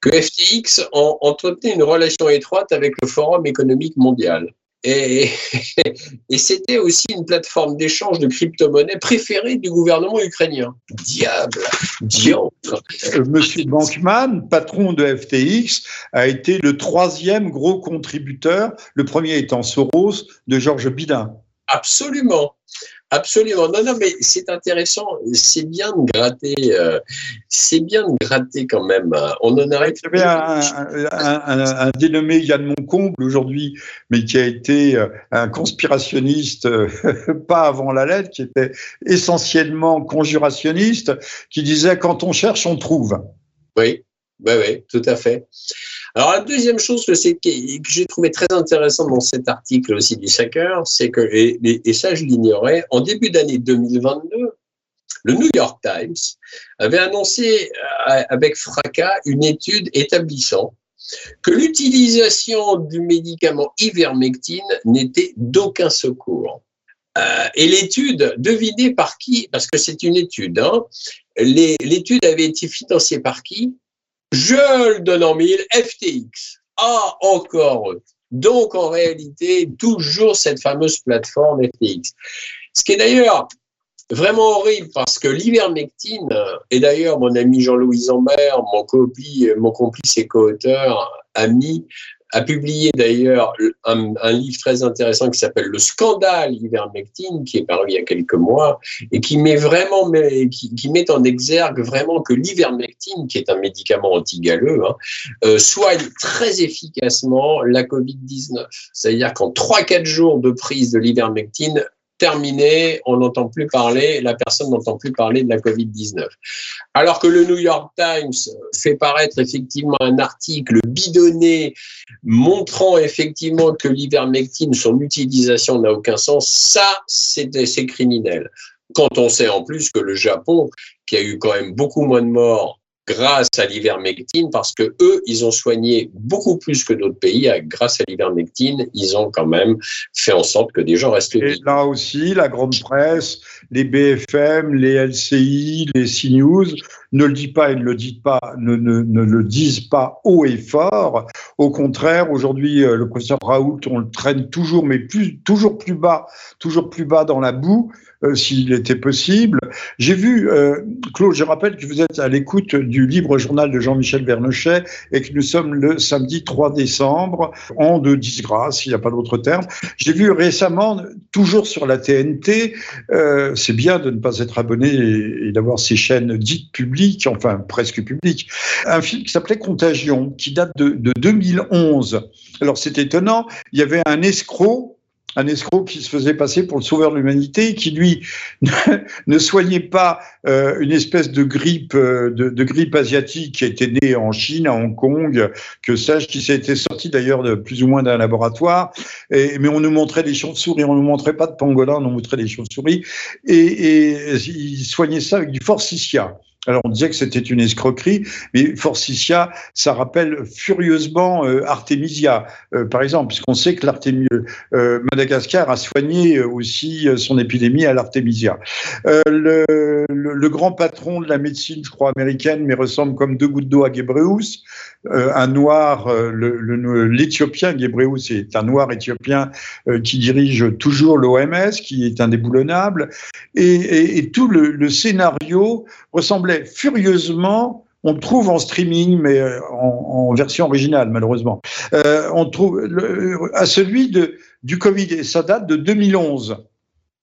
que FTX entretenait une relation étroite avec le Forum économique mondial. Et, <laughs> et c'était aussi une plateforme d'échange de crypto-monnaies préférée du gouvernement ukrainien. Diable, diable. Euh, Monsieur Bankman, patron de FTX, a été le troisième gros contributeur, le premier étant Soros, de Georges Bidin. Absolument. Absolument. Non, non, mais c'est intéressant. C'est bien de gratter. Euh, c'est bien de gratter quand même. On en arrête. Il y avait un, dénommé Yann Moncomble aujourd'hui, mais qui a été euh, un conspirationniste, euh, <laughs> pas avant la lettre, qui était essentiellement conjurationniste, qui disait quand on cherche, on trouve. Oui, oui, oui, tout à fait. Alors, la deuxième chose que, j'ai trouvé très intéressante dans cet article aussi du Sacker, c'est que, et, ça je l'ignorais, en début d'année 2022, le New York Times avait annoncé euh, avec fracas une étude établissant que l'utilisation du médicament ivermectine n'était d'aucun secours. Euh, et l'étude, devinée par qui Parce que c'est une étude. Hein, l'étude avait été financée par qui? Je le donne en mille, FTX. Ah, encore Donc, en réalité, toujours cette fameuse plateforme FTX. Ce qui est d'ailleurs vraiment horrible parce que l'ivermectine, et d'ailleurs mon ami Jean-Louis Zambert, mon, copie, mon complice et co-auteur, ami, a publié d'ailleurs un, livre très intéressant qui s'appelle Le scandale ivermectine, qui est paru il y a quelques mois, et qui met vraiment, qui, met en exergue vraiment que l'ivermectine, qui est un médicament anti-galeux, hein, euh, soigne très efficacement la Covid-19. C'est-à-dire qu'en 3-4 jours de prise de l'ivermectine, terminé, on n'entend plus parler, la personne n'entend plus parler de la Covid-19. Alors que le New York Times fait paraître effectivement un article bidonné montrant effectivement que l'ivermectine, son utilisation n'a aucun sens, ça, c'est criminel. Quand on sait en plus que le Japon, qui a eu quand même beaucoup moins de morts grâce à l'ivermectine, parce que eux, ils ont soigné beaucoup plus que d'autres pays. Grâce à l'ivermectine, ils ont quand même fait en sorte que des gens restent Et là aussi, la grande presse, les BFM, les LCI, les CNews ne le disent pas et ne le disent pas, ne, le disent pas haut et fort. Au contraire, aujourd'hui, euh, le professeur Raoult, on le traîne toujours, mais toujours plus bas, toujours plus bas dans la boue. Euh, s'il était possible. J'ai vu, euh, Claude, je rappelle que vous êtes à l'écoute du libre journal de Jean-Michel Vernochet et que nous sommes le samedi 3 décembre, en de disgrâce, il n'y a pas d'autre terme. J'ai vu récemment, toujours sur la TNT, c'est bien de ne pas être abonné et, d'avoir ces chaînes dites publiques, enfin presque publiques, un film qui s'appelait Contagion, qui date de, de 2011. Alors c'est étonnant, il y avait un escroc un escroc qui se faisait passer pour le sauveur de l'humanité, qui lui <laughs> ne soignait pas euh, une espèce de grippe, euh, de, grippe asiatique qui était née en Chine, à Hong Kong, que sais-je, qui s'était sorti d'ailleurs plus ou moins d'un laboratoire. Et, mais on nous montrait des chauves-souris, on nous montrait pas de pangolin, on nous montrait des chauves-souris, et, et il soignait ça avec du forsythia. Alors on disait que c'était une escroquerie, mais Forsythia, ça rappelle furieusement euh, Artemisia, euh, par exemple, puisqu'on sait que euh, Madagascar a soigné aussi son épidémie à l'Artemisia. Le, le, grand patron de la médecine, je crois américaine, mais ressemble comme deux gouttes d'eau à Gebreus, un noir, l'Éthiopien Gebreus est un noir éthiopien qui dirige toujours l'OMS, qui est indéboulonnable, et, et, et tout le, le scénario ressemblait furieusement on trouve en streaming, mais euh, en, version originale, malheureusement. Euh, on trouve à celui de, du Covid, et ça date de 2011.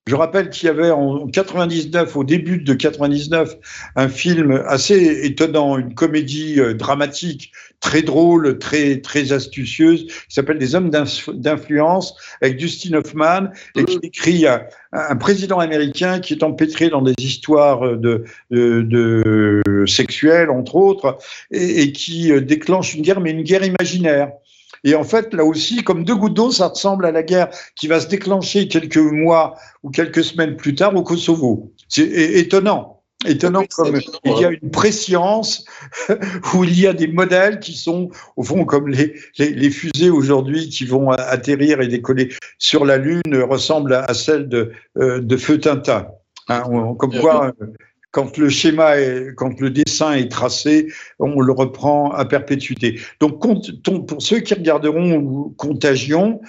Je rappelle qu'il y avait en 99, au début de 99, un film assez étonnant, une comédie euh, dramatique, très drôle, très très astucieuse, qui s'appelle Des hommes d'influence, avec Dustin Hoffman, et qui écrit un, un, président américain qui est empêtré dans des histoires de, de, de sexuelles, entre autres, et, et qui euh, déclenche une guerre, mais une guerre imaginaire. Et en fait, là aussi, comme deux gouttes d'eau, ça ressemble à la guerre qui va se déclencher quelques mois ou quelques semaines plus tard au Kosovo. C'est étonnant. Étonnant comme il y a une préscience <laughs> où il y a des modèles qui sont au fond comme les, les, fusées aujourd'hui qui vont atterrir et décoller sur la Lune ressemblent à, celles de, euh, de Feu Tintin. Hein, comme quoi, quand le schéma, quand le dessin est tracé, on le reprend à perpétuité. Donc, pour ceux qui regarderont Contagion,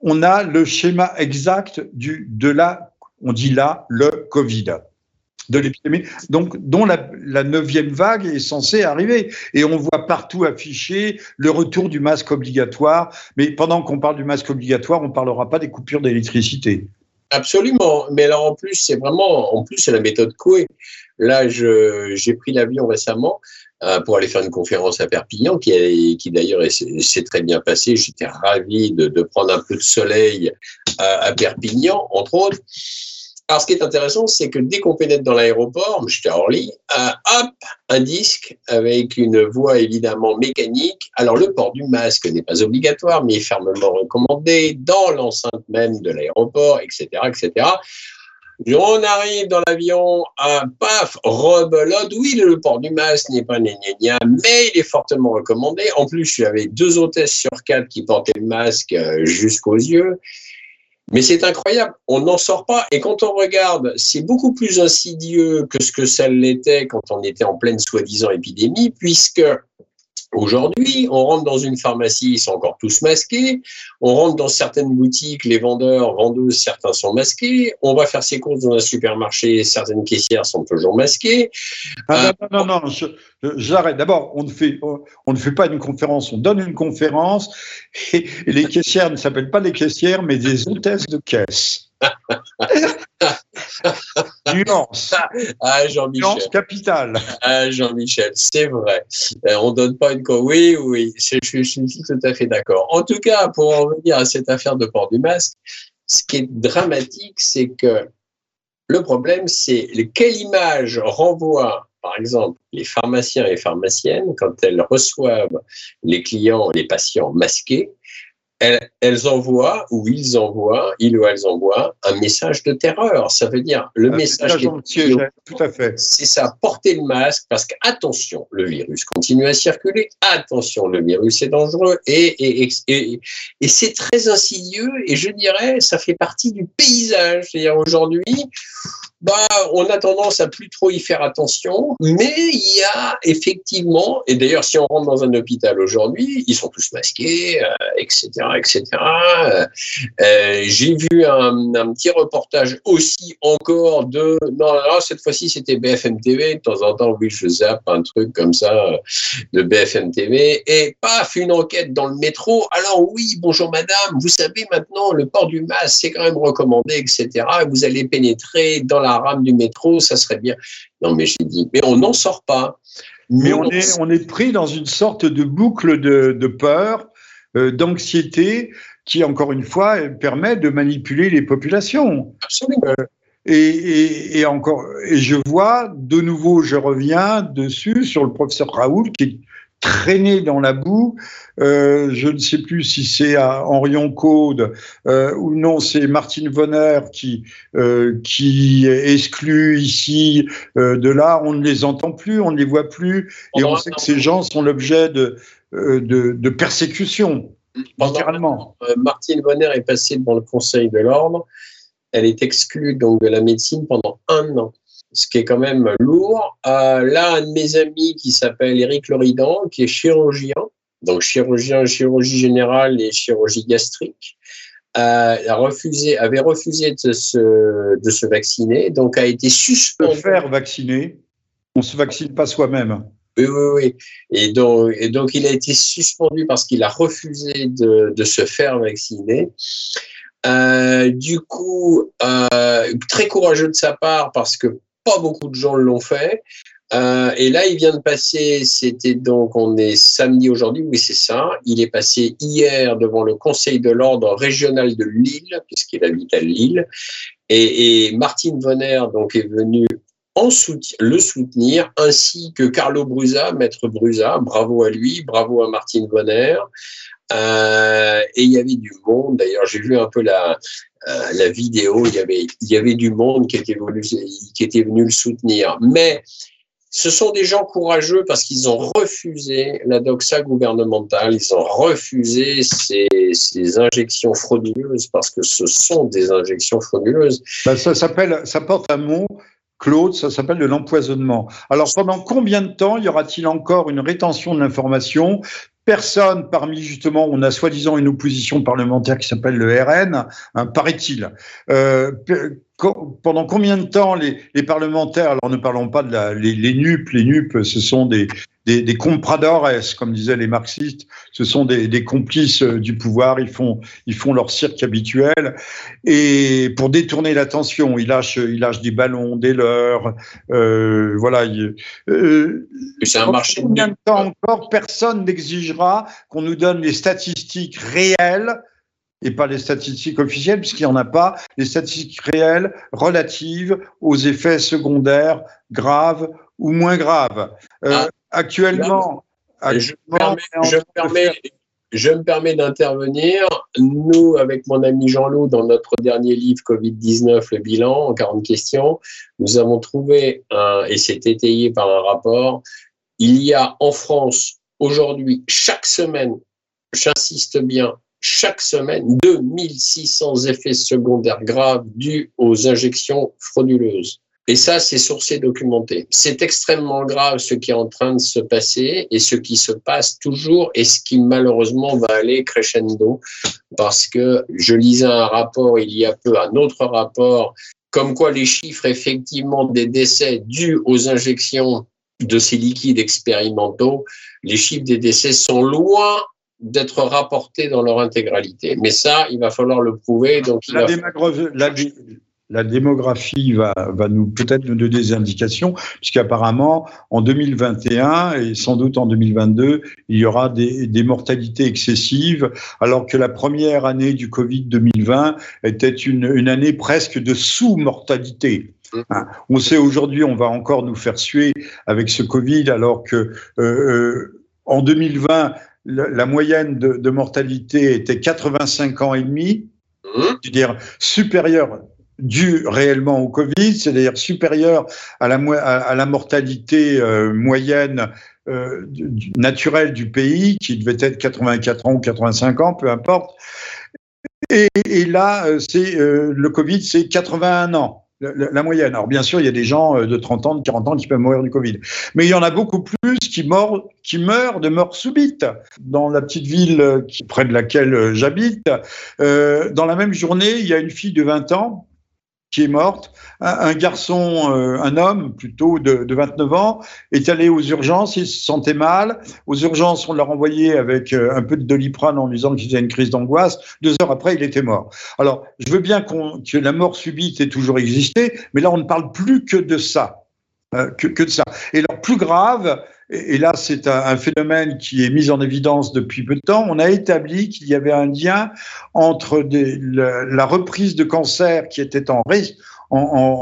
on a le schéma exact de la, on dit là, le Covid de l'épidémie, donc dont la, la, neuvième vague est censée arriver. Et on voit partout affiché le retour du masque obligatoire. Mais pendant qu'on parle du masque obligatoire, on ne parlera pas des coupures d'électricité Absolument. Mais alors en plus, c'est vraiment, en plus, c'est la méthode Coué. Là, j'ai pris l'avion récemment euh, pour aller faire une conférence à Perpignan, qui, d'ailleurs s'est très bien passé. J'étais ravi de, prendre un peu de soleil à, à Perpignan, entre autres. Alors, ce qui est intéressant, c'est que dès qu'on pénètre dans l'aéroport, j'étais à Orly, euh, hop, un disque avec une voix évidemment mécanique. Alors, le port du masque n'est pas obligatoire, mais est fermement recommandé dans l'enceinte même de l'aéroport, etc., etc. On arrive dans l'avion, à paf, rebelote. Oui, le port du masque n'est pas gna, mais il est fortement recommandé. En plus, avec deux hôtesses sur quatre qui portaient le masque euh, jusqu'aux yeux. Mais c'est incroyable, on n'en sort pas. Et quand on regarde, c'est beaucoup plus insidieux que ce que ça l'était quand on était en pleine soi-disant épidémie, puisque Aujourd'hui, on rentre dans une pharmacie, ils sont encore tous masqués. On rentre dans certaines boutiques, les vendeurs, vendeuses, certains sont masqués. On va faire ses courses dans un supermarché, certaines caissières sont toujours masquées. Ah, non, non, non, j'arrête. D'abord, on ne fait, on ne fait pas une conférence, on donne une conférence et, les caissières ne s'appellent pas des caissières, mais des hôtesses de caisse. <laughs> Nuance. <laughs> Ah, Jean-Michel. Nuance capitale. Ah, Jean-Michel, c'est vrai. Euh, on donne pas une. Oui, oui, je, je, suis tout à fait d'accord. En tout cas, pour en revenir à cette affaire de port du masque, ce qui est dramatique, c'est que le problème, c'est quelle image renvoie par exemple, les pharmaciens et pharmaciennes, quand elles reçoivent les clients, les patients masqués, elles, envoient ou ils envoient, ils ou elles envoient un message de terreur. Ça veut dire le message. tout à fait. C'est ça, porter le masque parce qu'attention, le virus continue à circuler. Attention, le virus est dangereux et, et, et, et c'est très insidieux et je dirais ça fait partie du paysage. C'est-à-dire aujourd'hui, bah, on a tendance à plus trop y faire attention, mais il y a effectivement, et d'ailleurs, si on rentre dans un hôpital aujourd'hui, ils sont tous masqués, etc., euh, etc. Euh, euh, j'ai vu un, petit reportage aussi encore de, non, non cette fois-ci c'était BFM TV. De temps en temps, oui, je zappe un truc comme ça de BFM TV, et paf, une enquête dans le métro. Alors oui, bonjour madame, vous savez maintenant le port du masque, c'est quand même recommandé, etc. Vous allez pénétrer dans la rame du métro, ça serait bien. Non, mais j'ai dit, mais on n'en sort pas. Mais on, est, on est pris dans une sorte de boucle de, peur, euh, d'anxiété, qui, encore une fois, permet de manipuler les populations. Absolument. Euh, et, et, encore, et je vois, de nouveau, je reviens dessus sur le professeur Raoul, qui traîné dans la boue. Euh, je ne sais plus si c'est à Henrion Code euh, ou non, c'est Martine Vonner qui, euh, qui exclut ici euh, de là. On ne les entend plus, on ne les voit plus, et on sait que ces gens sont l'objet de, euh, de, de, persécution, littéralement. Martine Vonner est passée devant le Conseil de l'ordre. Elle est exclue donc de la médecine pendant un an ce qui est quand même lourd. Euh, là, un de mes amis qui s'appelle Eric Loridan, qui est chirurgien, donc chirurgien, chirurgie générale et chirurgie gastrique, euh, a refusé, avait refusé de se, de se vacciner, donc a été suspendu. Se faire vacciner, on ne se vaccine pas soi-même. Oui, oui, oui. Et donc, et donc, il a été suspendu parce qu'il a refusé de, de se faire vacciner. Euh, du coup, euh, très courageux de sa part parce que pas beaucoup de gens l'ont fait. Euh, et là, il vient de passer, c'était donc, on est samedi aujourd'hui, oui, c'est ça. Il est passé hier devant le Conseil de l'ordre régional de Lille, puisqu'il habite à Lille. Et, Martine Vonner, donc, est venue en soutien, le soutenir, ainsi que Carlo Brusa, maître Brusa. Bravo à lui, bravo à Martine Vonner. Euh, et il y avait du monde. D'ailleurs, j'ai vu un peu la, euh, vidéo, il y, avait, du monde qui était, venu, le soutenir. Mais ce sont des gens courageux parce qu'ils ont refusé la doxa gouvernementale, ils ont refusé ces, ces, injections frauduleuses parce que ce sont des injections frauduleuses. Ben ça s'appelle, ça porte un mot. Claude, ça s'appelle de l'empoisonnement. Alors pendant combien de temps y aura-t-il encore une rétention de l'information personne parmi justement, on a soi-disant une opposition parlementaire qui s'appelle le RN, hein, paraît-il. Euh, pendant combien de temps les, les, parlementaires, alors ne parlons pas de la, les, les NUP, les NUP, ce sont des, des, des compradores, comme disaient les marxistes. Ce sont des, des, complices euh, du pouvoir. Ils font, ils font leur cirque habituel. Et pour détourner l'attention, ils lâchent, ils lâchent des ballons, des leurres. Euh, voilà. Euh, C'est un marché. Combien de temps encore personne n'exigera qu'on nous donne les statistiques réelles et pas les statistiques officielles, puisqu'il n'y en a pas, les statistiques réelles relatives aux effets secondaires graves ou moins graves. Euh, ah, actuellement, je, me permets, d'intervenir. Nous, avec mon ami Jean-Loup, dans notre dernier livre Covid-19, le bilan, en 40 questions, nous avons trouvé, un, et c'est étayé par un rapport, il y a en France aujourd'hui, chaque semaine, j'insiste bien, chaque semaine 2600 effets secondaires graves dus aux injections frauduleuses. Et ça, c'est sourcé documenté. C'est extrêmement grave ce qui est en train de se passer et ce qui se passe toujours et ce qui malheureusement va aller crescendo parce que je lisais un rapport il y a peu, un autre rapport, comme quoi les chiffres effectivement des décès dus aux injections de ces liquides expérimentaux, les chiffres des décès sont loin d'être rapportés dans leur intégralité. Mais ça, il va falloir le prouver. Donc la, la, démographie va, va nous peut-être nous donner des indications, puisqu'apparemment, en 2021 et sans doute en 2022, il y aura des, des, mortalités excessives, alors que la première année du Covid 2020 était une, une année presque de sous-mortalité. Mmh. Hein. On sait aujourd'hui, on va encore nous faire suer avec ce Covid, alors que euh, euh en 2020, la moyenne de, mortalité était 85 ans et demi, mmh. c'est-à-dire supérieure due réellement au Covid, c'est-à-dire supérieure à la, mortalité euh, moyenne euh, naturelle du pays, qui devait être 84 ans ou 85 ans, peu importe. Et, là, euh, le Covid, c'est 81 ans la, moyenne. Alors bien sûr, il y a des gens de 30 ans, de 40 ans qui peuvent mourir du Covid. Mais il y en a beaucoup plus qui, meurent, qui meurent de mort subite. Dans la petite ville près de laquelle j'habite, dans la même journée, il y a une fille de 20 ans qui est morte. Un, garçon, euh, un homme plutôt de, de, 29 ans, est allé aux urgences, il se sentait mal. Aux urgences, on l'a renvoyé avec euh, un peu de doliprane en lui disant qu'il faisait une crise d'angoisse. Deux heures après, il était mort. Alors, je veux bien que la mort subite ait toujours existé, mais là, on ne parle plus que de ça. Euh, que, de ça. Et alors, plus grave, et, là, c'est un, phénomène qui est mis en évidence depuis peu de temps. On a établi qu'il y avait un lien entre la, reprise de cancer qui était en,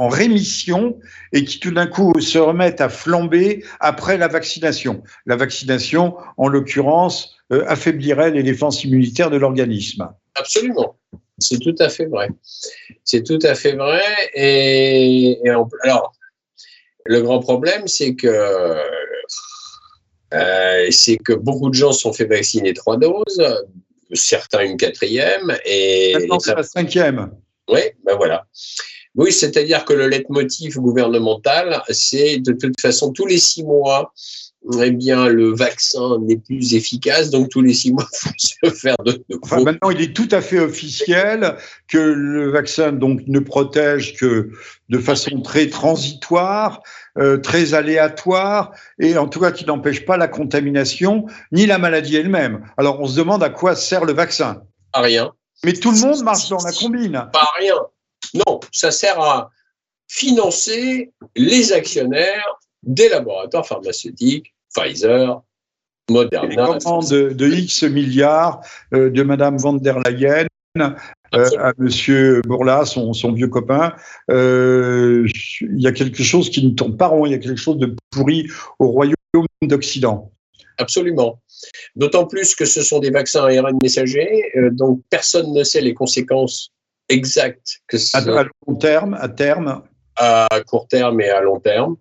rémission et qui tout d'un coup se remettent à flamber après la vaccination. La vaccination, en l'occurrence, euh, affaiblirait les défenses immunitaires de l'organisme. Absolument. C'est tout à fait vrai. C'est tout à fait vrai. Et alors, le grand problème, c'est que euh, c'est que beaucoup de gens sont fait vacciner trois doses, certains une quatrième. Et, Maintenant, c'est la cinquième. Oui, ben voilà. Oui, c'est-à-dire que le leitmotiv gouvernemental, c'est de toute façon tous les six mois, eh bien, le vaccin n'est plus efficace, donc tous les six mois, <laughs> il faut se faire de enfin, maintenant, il est tout à fait officiel que le vaccin donc ne protège que de façon très transitoire, euh, très aléatoire, et en tout cas qui n'empêche pas la contamination ni la maladie elle-même. Alors, on se demande à quoi sert le vaccin. À rien. Mais tout le monde marche dans la combine. Pas à rien. Non, ça sert à financer les actionnaires des laboratoires pharmaceutiques, Pfizer, Moderna. de, de X milliards euh, de Madame van der Leyen euh, à Monsieur Bourla, son, son vieux copain. Euh, il y a quelque chose qui ne tourne pas rond, il y a quelque chose de pourri au royaume d'Occident. Absolument. D'autant plus que ce sont des vaccins ARN messagers, donc personne ne sait les conséquences exactes que à, à long terme, à terme à court terme et à long terme,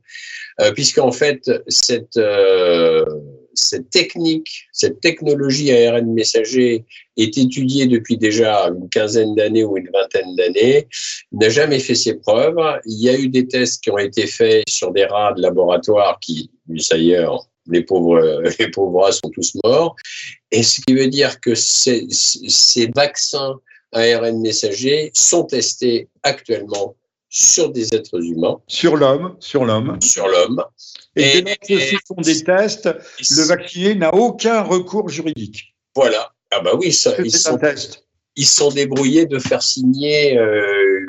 euh, puisqu'en fait, cette, euh, cette technique, cette technologie ARN messager est étudiée depuis déjà une quinzaine d'années ou une vingtaine d'années, n'a jamais fait ses preuves. Il y a eu des tests qui ont été faits sur des rats de laboratoire qui, ailleurs, les pauvres, <laughs> les pauvres rats sont tous morts. Et ce qui veut dire que ces, ces vaccins ARN messagers sont testés actuellement sur des êtres humains. Sur l'homme, sur l'homme. Sur l'homme. Et, dès que ce sont des tests, le vacciné n'a aucun recours juridique. Voilà. Ah bah oui, ça, ils, sont, ils sont débrouillés de faire signer euh,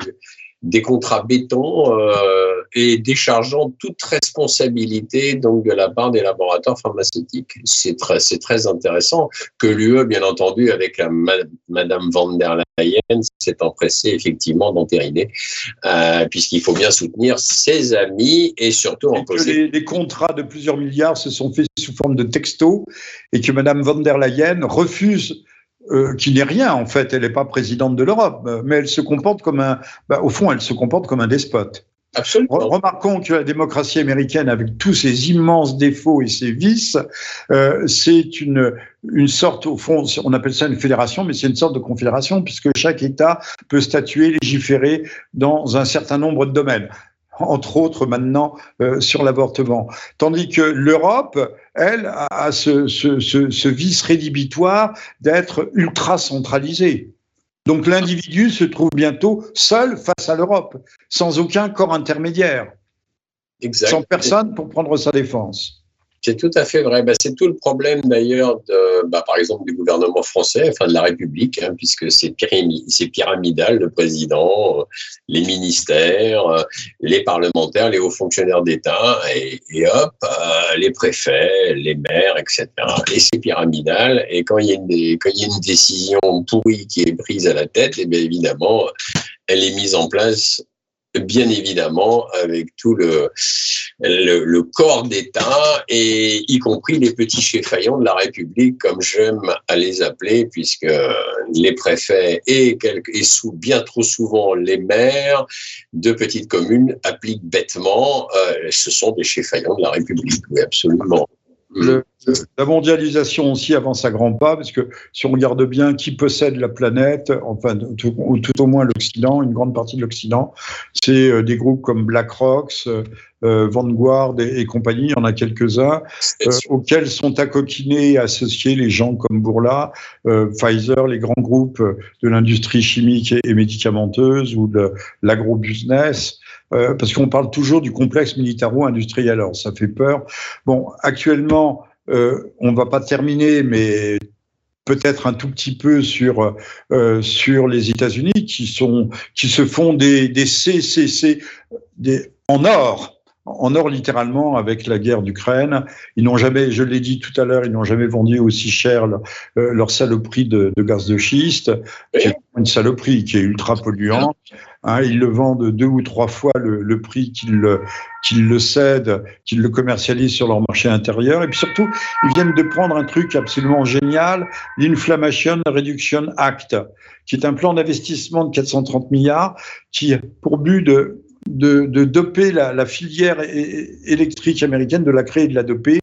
des contrats béton euh, et déchargeant toute responsabilité donc de la part des laboratoires pharmaceutiques. C'est très, c'est très intéressant que l'UE, bien entendu, avec la Madame van der Leyen, s'est empressée effectivement d'entériner, euh, puisqu'il faut bien soutenir ses amis et surtout en les, les, contrats de plusieurs milliards se sont faits sous forme de texto et que Madame van der Leyen refuse euh, qui n'est rien en fait. Elle n'est pas présidente de l'Europe, mais elle se comporte comme un, bah, au fond, elle se comporte comme un despote. Remarquons que la démocratie américaine, avec tous ses immenses défauts et ses vices, euh, c'est une, une sorte, au fond, on appelle ça une fédération, mais c'est une sorte de confédération, puisque chaque État peut statuer, légiférer dans un certain nombre de domaines entre autres maintenant euh, sur l'avortement. Tandis que l'Europe, elle, a ce, vice rédhibitoire d'être ultra centralisée. Donc l'individu se trouve bientôt seul face à l'Europe, sans aucun corps intermédiaire, sans personne pour prendre sa défense. C'est tout à fait vrai. Ben, c'est tout le problème d'ailleurs, ben, par exemple, du gouvernement français, enfin de la République, hein, puisque c'est pyramidal, le président, les ministères, les parlementaires, les hauts fonctionnaires d'État, et, hop, euh, les préfets, les maires, etc. Et c'est pyramidal. Et quand il, y a une, quand il y a une décision pourrie qui est prise à la tête, et eh bien évidemment, elle est mise en place bien évidemment avec tout le, le, corps d'État et y compris les petits chefs-faillants de la République, comme j'aime à les appeler, puisque les préfets et, et sous, bien trop souvent les maires de petites communes appliquent bêtement, euh, ce sont des chefs-faillants de la République, oui, absolument. Le, la mondialisation aussi avance à grands pas, parce que si on regarde bien qui possède la planète, enfin, tout, ou tout au moins l'Occident, une grande partie de l'Occident, c'est euh, des groupes comme BlackRock, euh, Vanguard et, compagnie, il y en a quelques-uns, euh, auxquels sont accoquinés et associés les gens comme Bourla, euh, Pfizer, les grands groupes de l'industrie chimique et, médicamenteuse ou de l'agrobusiness. Euh, parce qu'on parle toujours du complexe militaro-industriel. Alors, ça fait peur. Bon, actuellement, euh, on ne va pas terminer, mais peut-être un tout petit peu sur euh, sur les États-Unis qui sont qui se font des des CCC des, en or en or littéralement avec la guerre d'Ukraine. Ils n'ont jamais, je l'ai dit tout à l'heure, ils n'ont jamais vendu aussi cher leur, leur saloperie de, de, gaz de schiste, qui est une saloperie qui est ultra polluante. Hein, ils le vendent deux ou trois fois le, prix qu'ils qu'ils le cèdent, qu'ils le commercialisent sur leur marché intérieur. Et puis surtout, ils viennent de prendre un truc absolument génial, l'Inflammation Reduction Act, qui est un plan d'investissement de 430 milliards qui pour but de de, de doper la, la, filière électrique américaine, de la créer de la doper,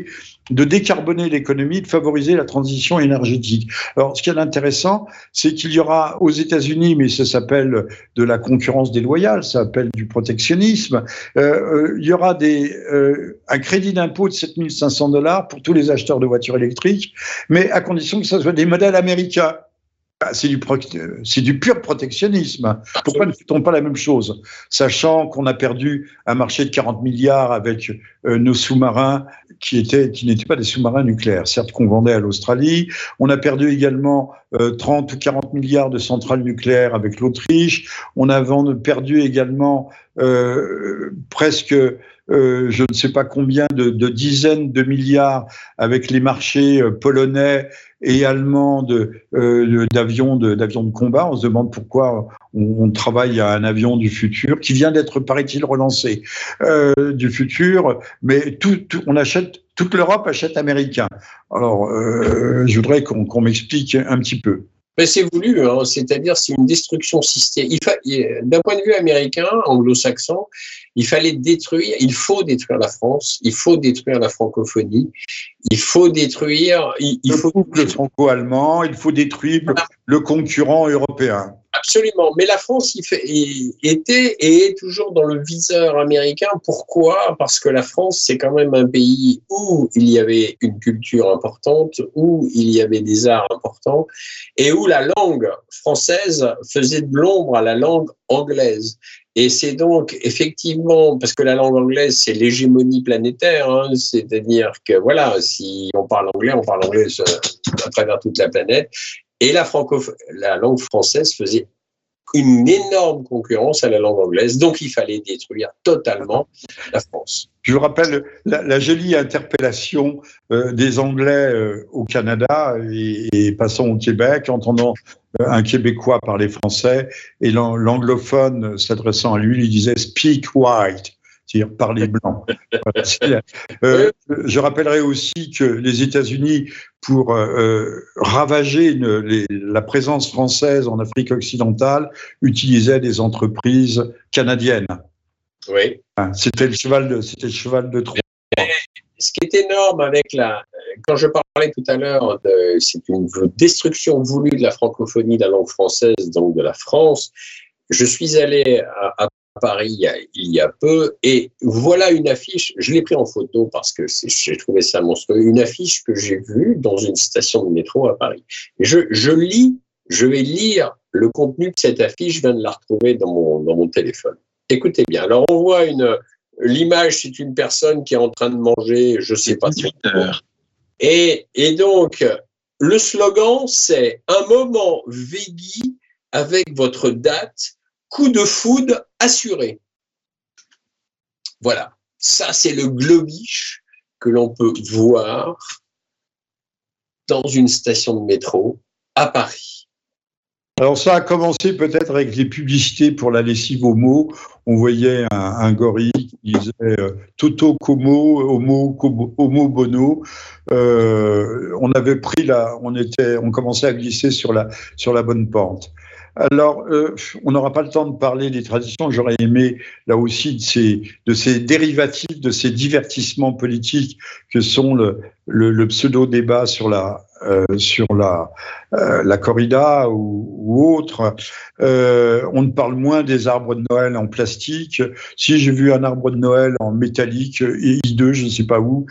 de décarboner l'économie, de favoriser la transition énergétique. Alors, ce qui est intéressant, c'est qu'il y aura aux États-Unis, mais ça s'appelle de la concurrence déloyale, ça s'appelle du protectionnisme, euh, euh, il y aura des, euh, un crédit d'impôt de 7500 dollars pour tous les acheteurs de voitures électriques, mais à condition que ce soit des modèles américains. Ah, c'est du, pur protectionnisme. Pourquoi ne fait-on pas la même chose? Sachant qu'on a perdu un marché de 40 milliards avec euh, nos sous-marins qui n'étaient pas des sous-marins nucléaires, certes qu'on vendait à l'Australie. On a perdu également 30 euh, ou 40 milliards de centrales nucléaires avec l'Autriche. On a perdu également euh, presque euh, je ne sais pas combien de, dizaines de milliards avec les marchés euh, polonais et allemands euh, d'avions de, de, combat. On se demande pourquoi on, travaille à un avion du futur qui vient d'être, paraît-il, relancé du futur, mais tout, on achète toute l'Europe achète américain. Alors, je voudrais qu'on m'explique un petit peu. Mais c'est voulu, hein, c'est-à-dire c'est une destruction systémique. D'un point de vue américain, anglo-saxon, il fallait détruire, il faut détruire la France, il faut détruire la francophonie, il faut détruire, il, le faut le franco-allemand, il faut détruire le concurrent européen. Absolument. Mais la France était et est toujours dans le viseur américain. Pourquoi? Parce que la France, c'est quand même un pays où il y avait une culture importante, où il y avait des arts importants et où la langue française faisait de l'ombre à la langue anglaise. Et c'est donc effectivement, parce que la langue anglaise, c'est l'hégémonie planétaire, hein, c'est-à-dire que voilà, si on parle anglais, on parle anglais à travers toute la planète. Et la, la langue française faisait une énorme concurrence à la langue anglaise, donc il fallait détruire totalement la France. Je vous rappelle la, jolie interpellation euh, des Anglais euh, au Canada et, et, passons au Québec, entendant euh, un Québécois parler français et l'anglophone s'adressant à lui lui disait Speak white par les blancs. <laughs> euh, je rappellerai aussi que les États-Unis, pour euh, ravager une, les, la présence française en Afrique occidentale, utilisaient des entreprises canadiennes. Oui. C'était le cheval de, c'était le cheval de Troie. Ce qui est énorme avec la, quand je parlais tout à l'heure de, c'est une destruction voulue de la francophonie, de la langue française, donc de la France. Je suis allé à, à Paris il y, a, peu. Et voilà une affiche, je l'ai pris en photo parce que j'ai trouvé ça monstrueux, une affiche que j'ai vue dans une station de métro à Paris. je, lis, je vais lire le contenu de cette affiche, je viens de la retrouver dans mon, dans mon téléphone. Écoutez bien, alors on voit une, l'image, c'est une personne qui est en train de manger, je sais pas. Et, et donc, le slogan, c'est un moment Veggie avec votre date coup de foudre assuré. Voilà, ça c'est le globish que l'on peut voir dans une station de métro à Paris. Alors ça a commencé peut-être avec les publicités pour la lessive homo. On voyait un, gorille qui disait euh, Toto Como, Homo, Homo Bono. Euh, on avait pris on était, on commençait à glisser sur la bonne pente. Alors, euh, on n'aura pas le temps de parler des traditions. J'aurais aimé, là aussi, de ces, de dérivatifs, de ces divertissements politiques que sont le, pseudo-débat sur la, euh, sur la, euh, la corrida ou, ou autre. on ne parle moins des arbres de Noël en plastique. Si j'ai vu un arbre de Noël en métallique, I2, je ne sais pas où,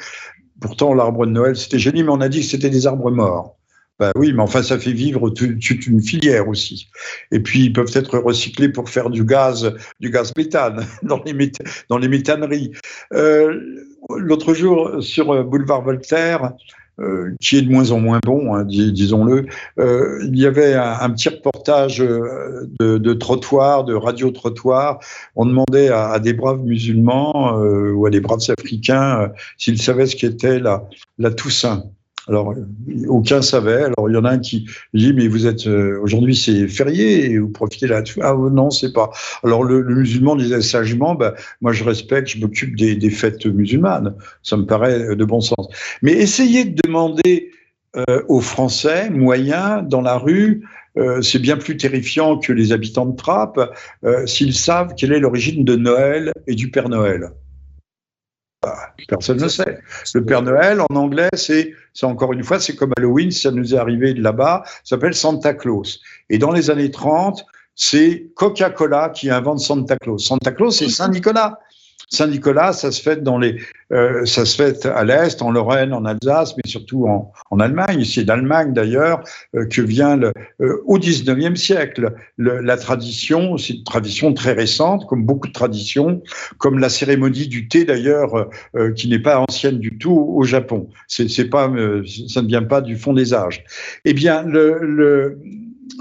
pourtant l'arbre de Noël, c'était joli, mais on a dit que c'était des arbres morts. Ben oui, mais enfin, ça fait vivre toute une filière aussi. Et puis, ils peuvent être recyclés pour faire du gaz, du gaz méthane <laughs> dans les, les méthaneries. Euh, L'autre jour, sur euh, Boulevard Voltaire, euh, qui est de moins en moins bon, hein, disons-le, il y avait un, petit reportage de, trottoir, de radio-trottoir. On demandait à, des braves musulmans ou à des braves africains s'ils savaient ce qu'était la, la Toussaint. Alors, aucun savait. Alors, il y en a un qui dit, mais vous êtes, euh, aujourd'hui, c'est férié et vous profitez là Ah non, c'est pas. Alors, le, musulman disait sagement, bah, moi, je respecte, je m'occupe des, fêtes musulmanes. Ça me paraît de bon sens. Mais essayez de demander euh, aux Français moyens dans la rue, euh, c'est bien plus terrifiant que les habitants de Trappes, euh, s'ils savent quelle est l'origine de Noël et du Père Noël. Bah, personne ne sait. Le Père Noël, en anglais, c'est, encore une fois, c'est comme Halloween, ça nous est arrivé de là-bas, ça s'appelle Santa Claus. Et dans les années 30, c'est Coca-Cola qui invente Santa Claus. Santa Claus, c'est Saint-Nicolas. Saint-Nicolas, ça se fait dans les, euh, ça se fait à l'est, en Lorraine, en Alsace, mais surtout en, en Allemagne. C'est d'Allemagne d'ailleurs euh, que vient le, euh, au 19e siècle le, la tradition. C'est une tradition très récente, comme beaucoup de traditions, comme la cérémonie du thé d'ailleurs, euh, qui n'est pas ancienne du tout au Japon. C'est pas, ça ne vient pas du fond des âges. Eh bien, le, le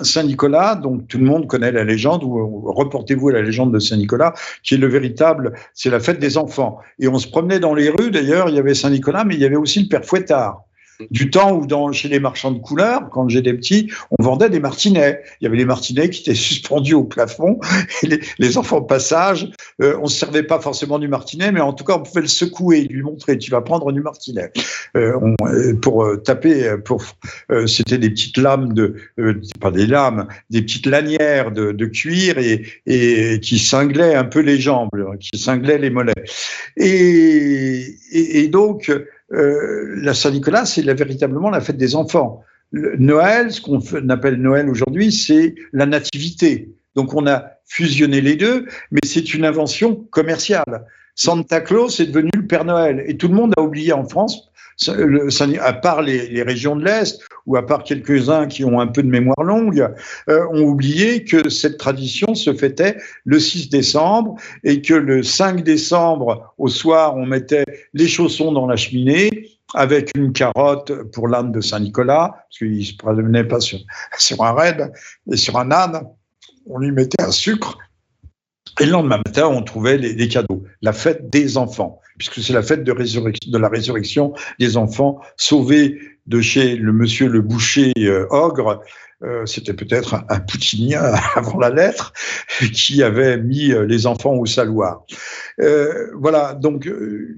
Saint-Nicolas, donc tout le monde connaît la légende, ou reportez-vous à la légende de Saint-Nicolas, qui est le véritable, c'est la fête des enfants. Et on se promenait dans les rues, d'ailleurs, il y avait Saint-Nicolas, mais il y avait aussi le Père Fouettard du temps où dans, chez les marchands de couleurs, quand j'étais petit, on vendait des martinets. Il y avait les martinets qui étaient <laughs> suspendus au plafond les, les enfants passage, euh, on se servait pas forcément du martinet, mais en tout cas on pouvait le secouer, lui montrer tu vas prendre du martinet euh, on, euh, pour euh, taper. Pour euh, c'était des petites lames de, pas des lames, des petites lanières de, de cuir et, et, qui cinglaient un peu les jambes, qui cinglaient les mollets. Et, et, et donc euh, la Saint-Nicolas, c'est véritablement la fête des enfants. Noël, ce qu'on appelle Noël aujourd'hui, c'est la nativité. Donc on a fusionné les deux, mais c'est une invention commerciale. Santa Claus est devenu le Père Noël. Et tout le monde a oublié en France, à part les, régions de l'Est, ou à part quelques-uns qui ont un peu de mémoire longue, euh, ont oublié que cette tradition se fêtait le 6 décembre et que le 5 décembre, au soir, on mettait les chaussons dans la cheminée avec une carotte pour l'âne de Saint-Nicolas, parce qu'il ne se promenait pas sur, <laughs> un raid, et sur un âne, on lui mettait un sucre. Et le lendemain matin, on trouvait les, cadeaux. La fête des enfants, puisque c'est la fête de, la résurrection des enfants sauvés de chez le monsieur le boucher euh, ogre. Euh, c'était peut-être un, un, poutinien <laughs> avant la lettre qui avait mis euh, les enfants au saloir. voilà, donc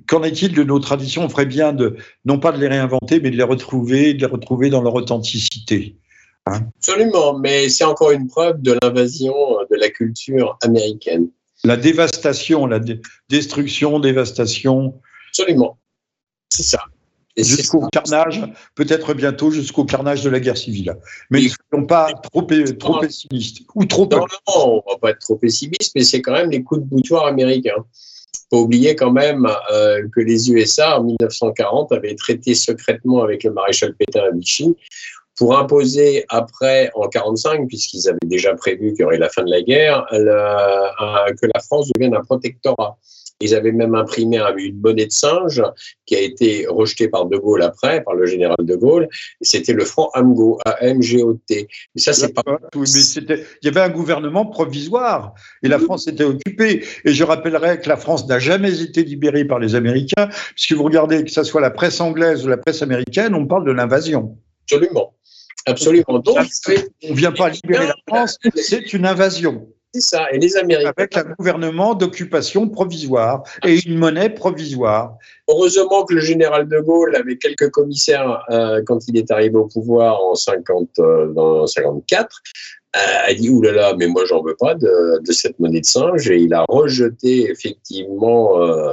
qu'en est-il de nos traditions? On ferait bien de, non pas de les réinventer, mais de les retrouver, de les retrouver dans leur authenticité. Absolument, mais c'est encore une preuve de l'invasion de la culture américaine. La dévastation, la destruction, dévastation. Absolument, c'est ça. Jusqu'au carnage, peut-être bientôt jusqu'au carnage de la guerre civile. Mais ne soyons pas trop, trop pessimistes. Ou trop non, non, on ne va pas être trop pessimiste, mais c'est quand même les coups de boutoir américains. Il faut oublier quand même euh, que les USA, en 1940, avaient traité secrètement avec le maréchal Pétain à Vichy pour imposer après, en 45, puisqu'ils avaient déjà prévu qu'il y aurait la fin de la guerre, que la France devienne un protectorat. Ils avaient même imprimé une monnaie de singe qui a été rejetée par De Gaulle après, par le général De Gaulle. C'était le franc AMGO, A-M-G-O-T. Mais ça, c'est pas. Oui, mais il y avait un gouvernement provisoire et la France était occupée. Et je rappellerai que la France n'a jamais été libérée par les Américains, puisque vous regardez que ce soit la presse anglaise ou la presse américaine, on parle de l'invasion. Absolument. Absolument. Donc, on ne vient pas libérer la France, c'est une invasion. C'est ça. Et les Américains. Avec un gouvernement d'occupation provisoire et une monnaie provisoire. Heureusement que le général de Gaulle avait quelques commissaires euh, quand il est arrivé au pouvoir en 50, euh, dans 54 a dit oulala, là là, mais moi j'en veux pas de, de, cette monnaie de singe et il a rejeté effectivement euh,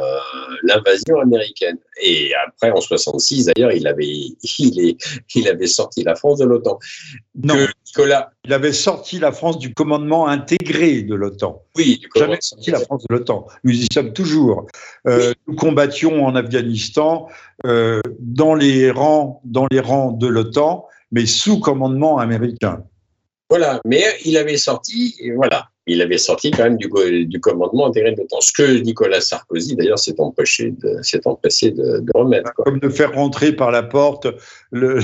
l'invasion américaine. Et après en 66 d'ailleurs, il avait il, est, il avait sorti la France de l'OTAN. Non, Nicolas, il avait sorti la France du commandement intégré de l'OTAN. Oui, du jamais sorti la France de l'OTAN. Nous y sommes toujours. Euh, Nous combattions en Afghanistan euh, dans les rangs dans les rangs de l'OTAN, mais sous commandement américain. Voilà, mais il avait sorti, voilà, il avait sorti quand même du, du commandement intégré de l'OTAN. Ce que Nicolas Sarkozy, d'ailleurs, s'est empêché de, s'est empressé de, remettre. Comme de faire rentrer par la porte le,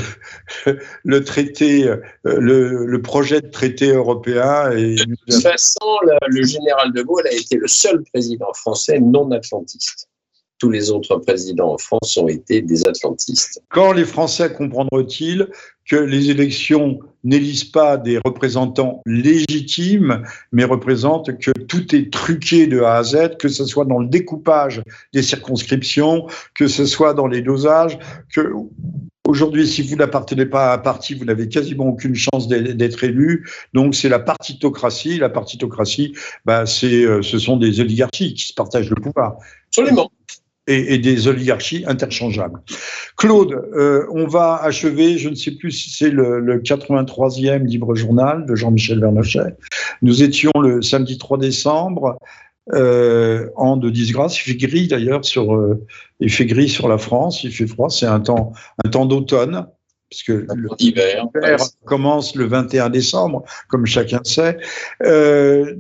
<laughs> le traité, euh, le, le, projet de traité européen. Et... De toute façon, le, le général de Gaulle a été le seul président français non atlantiste tous les autres présidents en France ont été des atlantistes. Quand les Français comprendront-ils que les élections n'élisent pas des représentants légitimes, mais représentent que tout est truqué de A à Z, que ce soit dans le découpage des circonscriptions, que ce soit dans les dosages, que Aujourd'hui, si vous n'appartenez pas à un parti, vous n'avez quasiment aucune chance d'être élu. Donc, c'est la partitocratie. La partitocratie, bah, c'est, euh, ce sont des oligarchies qui se partagent le pouvoir. Absolument et, des oligarchies interchangeables. Claude, euh, on va achever, je ne sais plus si c'est le, 83e libre journal de Jean-Michel Vernochet. Nous étions le samedi 3 décembre. Euh, en de disgrâce, il fait gris d'ailleurs sur, euh, il fait gris sur la France, il fait froid, c'est un temps, un temps d'automne, puisque l'hiver commence le 21 décembre, comme chacun sait. Euh,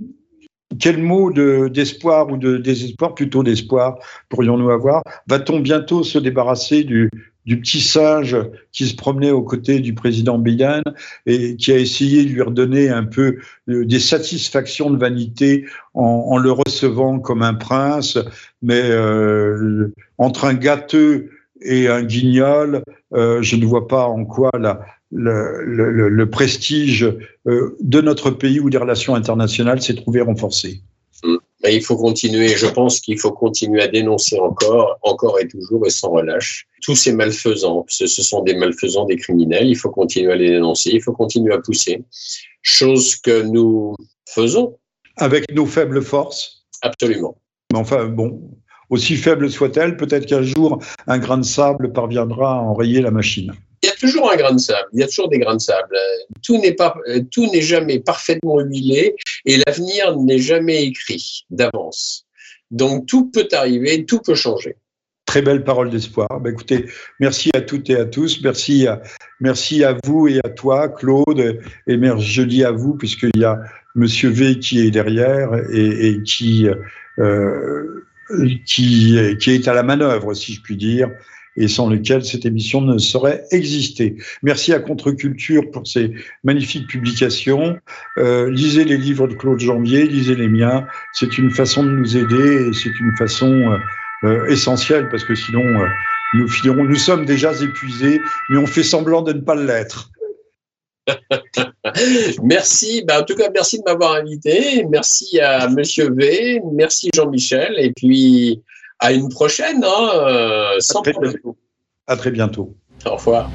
quel mot d'espoir ou de désespoir, plutôt d'espoir, pourrions-nous avoir? Va-t-on bientôt se débarrasser du, petit singe qui se promenait aux côtés du président Biden et qui a essayé de lui redonner un peu euh, des satisfactions de vanité en, le recevant comme un prince, mais euh, entre un gâteux et un guignol, euh, je ne vois pas en quoi la, le, prestige euh, de notre pays ou des relations internationales s'est trouvé renforcé. Mm. il faut continuer, je pense qu'il faut continuer à dénoncer encore, encore et toujours et sans relâche. Tous ces malfaisants, ce, sont des malfaisants, des criminels, il faut continuer à les dénoncer, il faut continuer à pousser. Chose que nous faisons. Avec nos faibles forces Absolument. Mais enfin, bon, aussi faible soit-elle, peut-être qu'un jour, un grain de sable parviendra à enrayer la machine. Il y a toujours un grain de sable, il y a toujours des grains de sable. Tout n'est pas, tout n'est jamais parfaitement huilé et l'avenir n'est jamais écrit d'avance. Donc tout peut arriver, tout peut changer. Très belle parole d'espoir. Ben, écoutez, merci à toutes et à tous. Merci à, merci à vous et à toi, Claude. Et merci, je dis à vous, puisqu'il y a Monsieur V qui est derrière et, qui, euh, qui est à la manœuvre, si je puis dire et sans lequel cette émission ne saurait exister. Merci à Contre-Culture pour ces magnifiques publications. Euh, lisez les livres de Claude Janvier, lisez les miens. C'est une façon de nous aider et c'est une façon euh, euh essentielle parce que sinon nous finirons, nous sommes déjà épuisés, mais on fait semblant de ne pas l'être. <laughs> merci. Ben, en tout cas, merci de m'avoir invité. Merci à Monsieur V. Merci Jean-Michel. Et puis, à une prochaine, hein, euh, sans à très Bientôt. À très bientôt. Au revoir.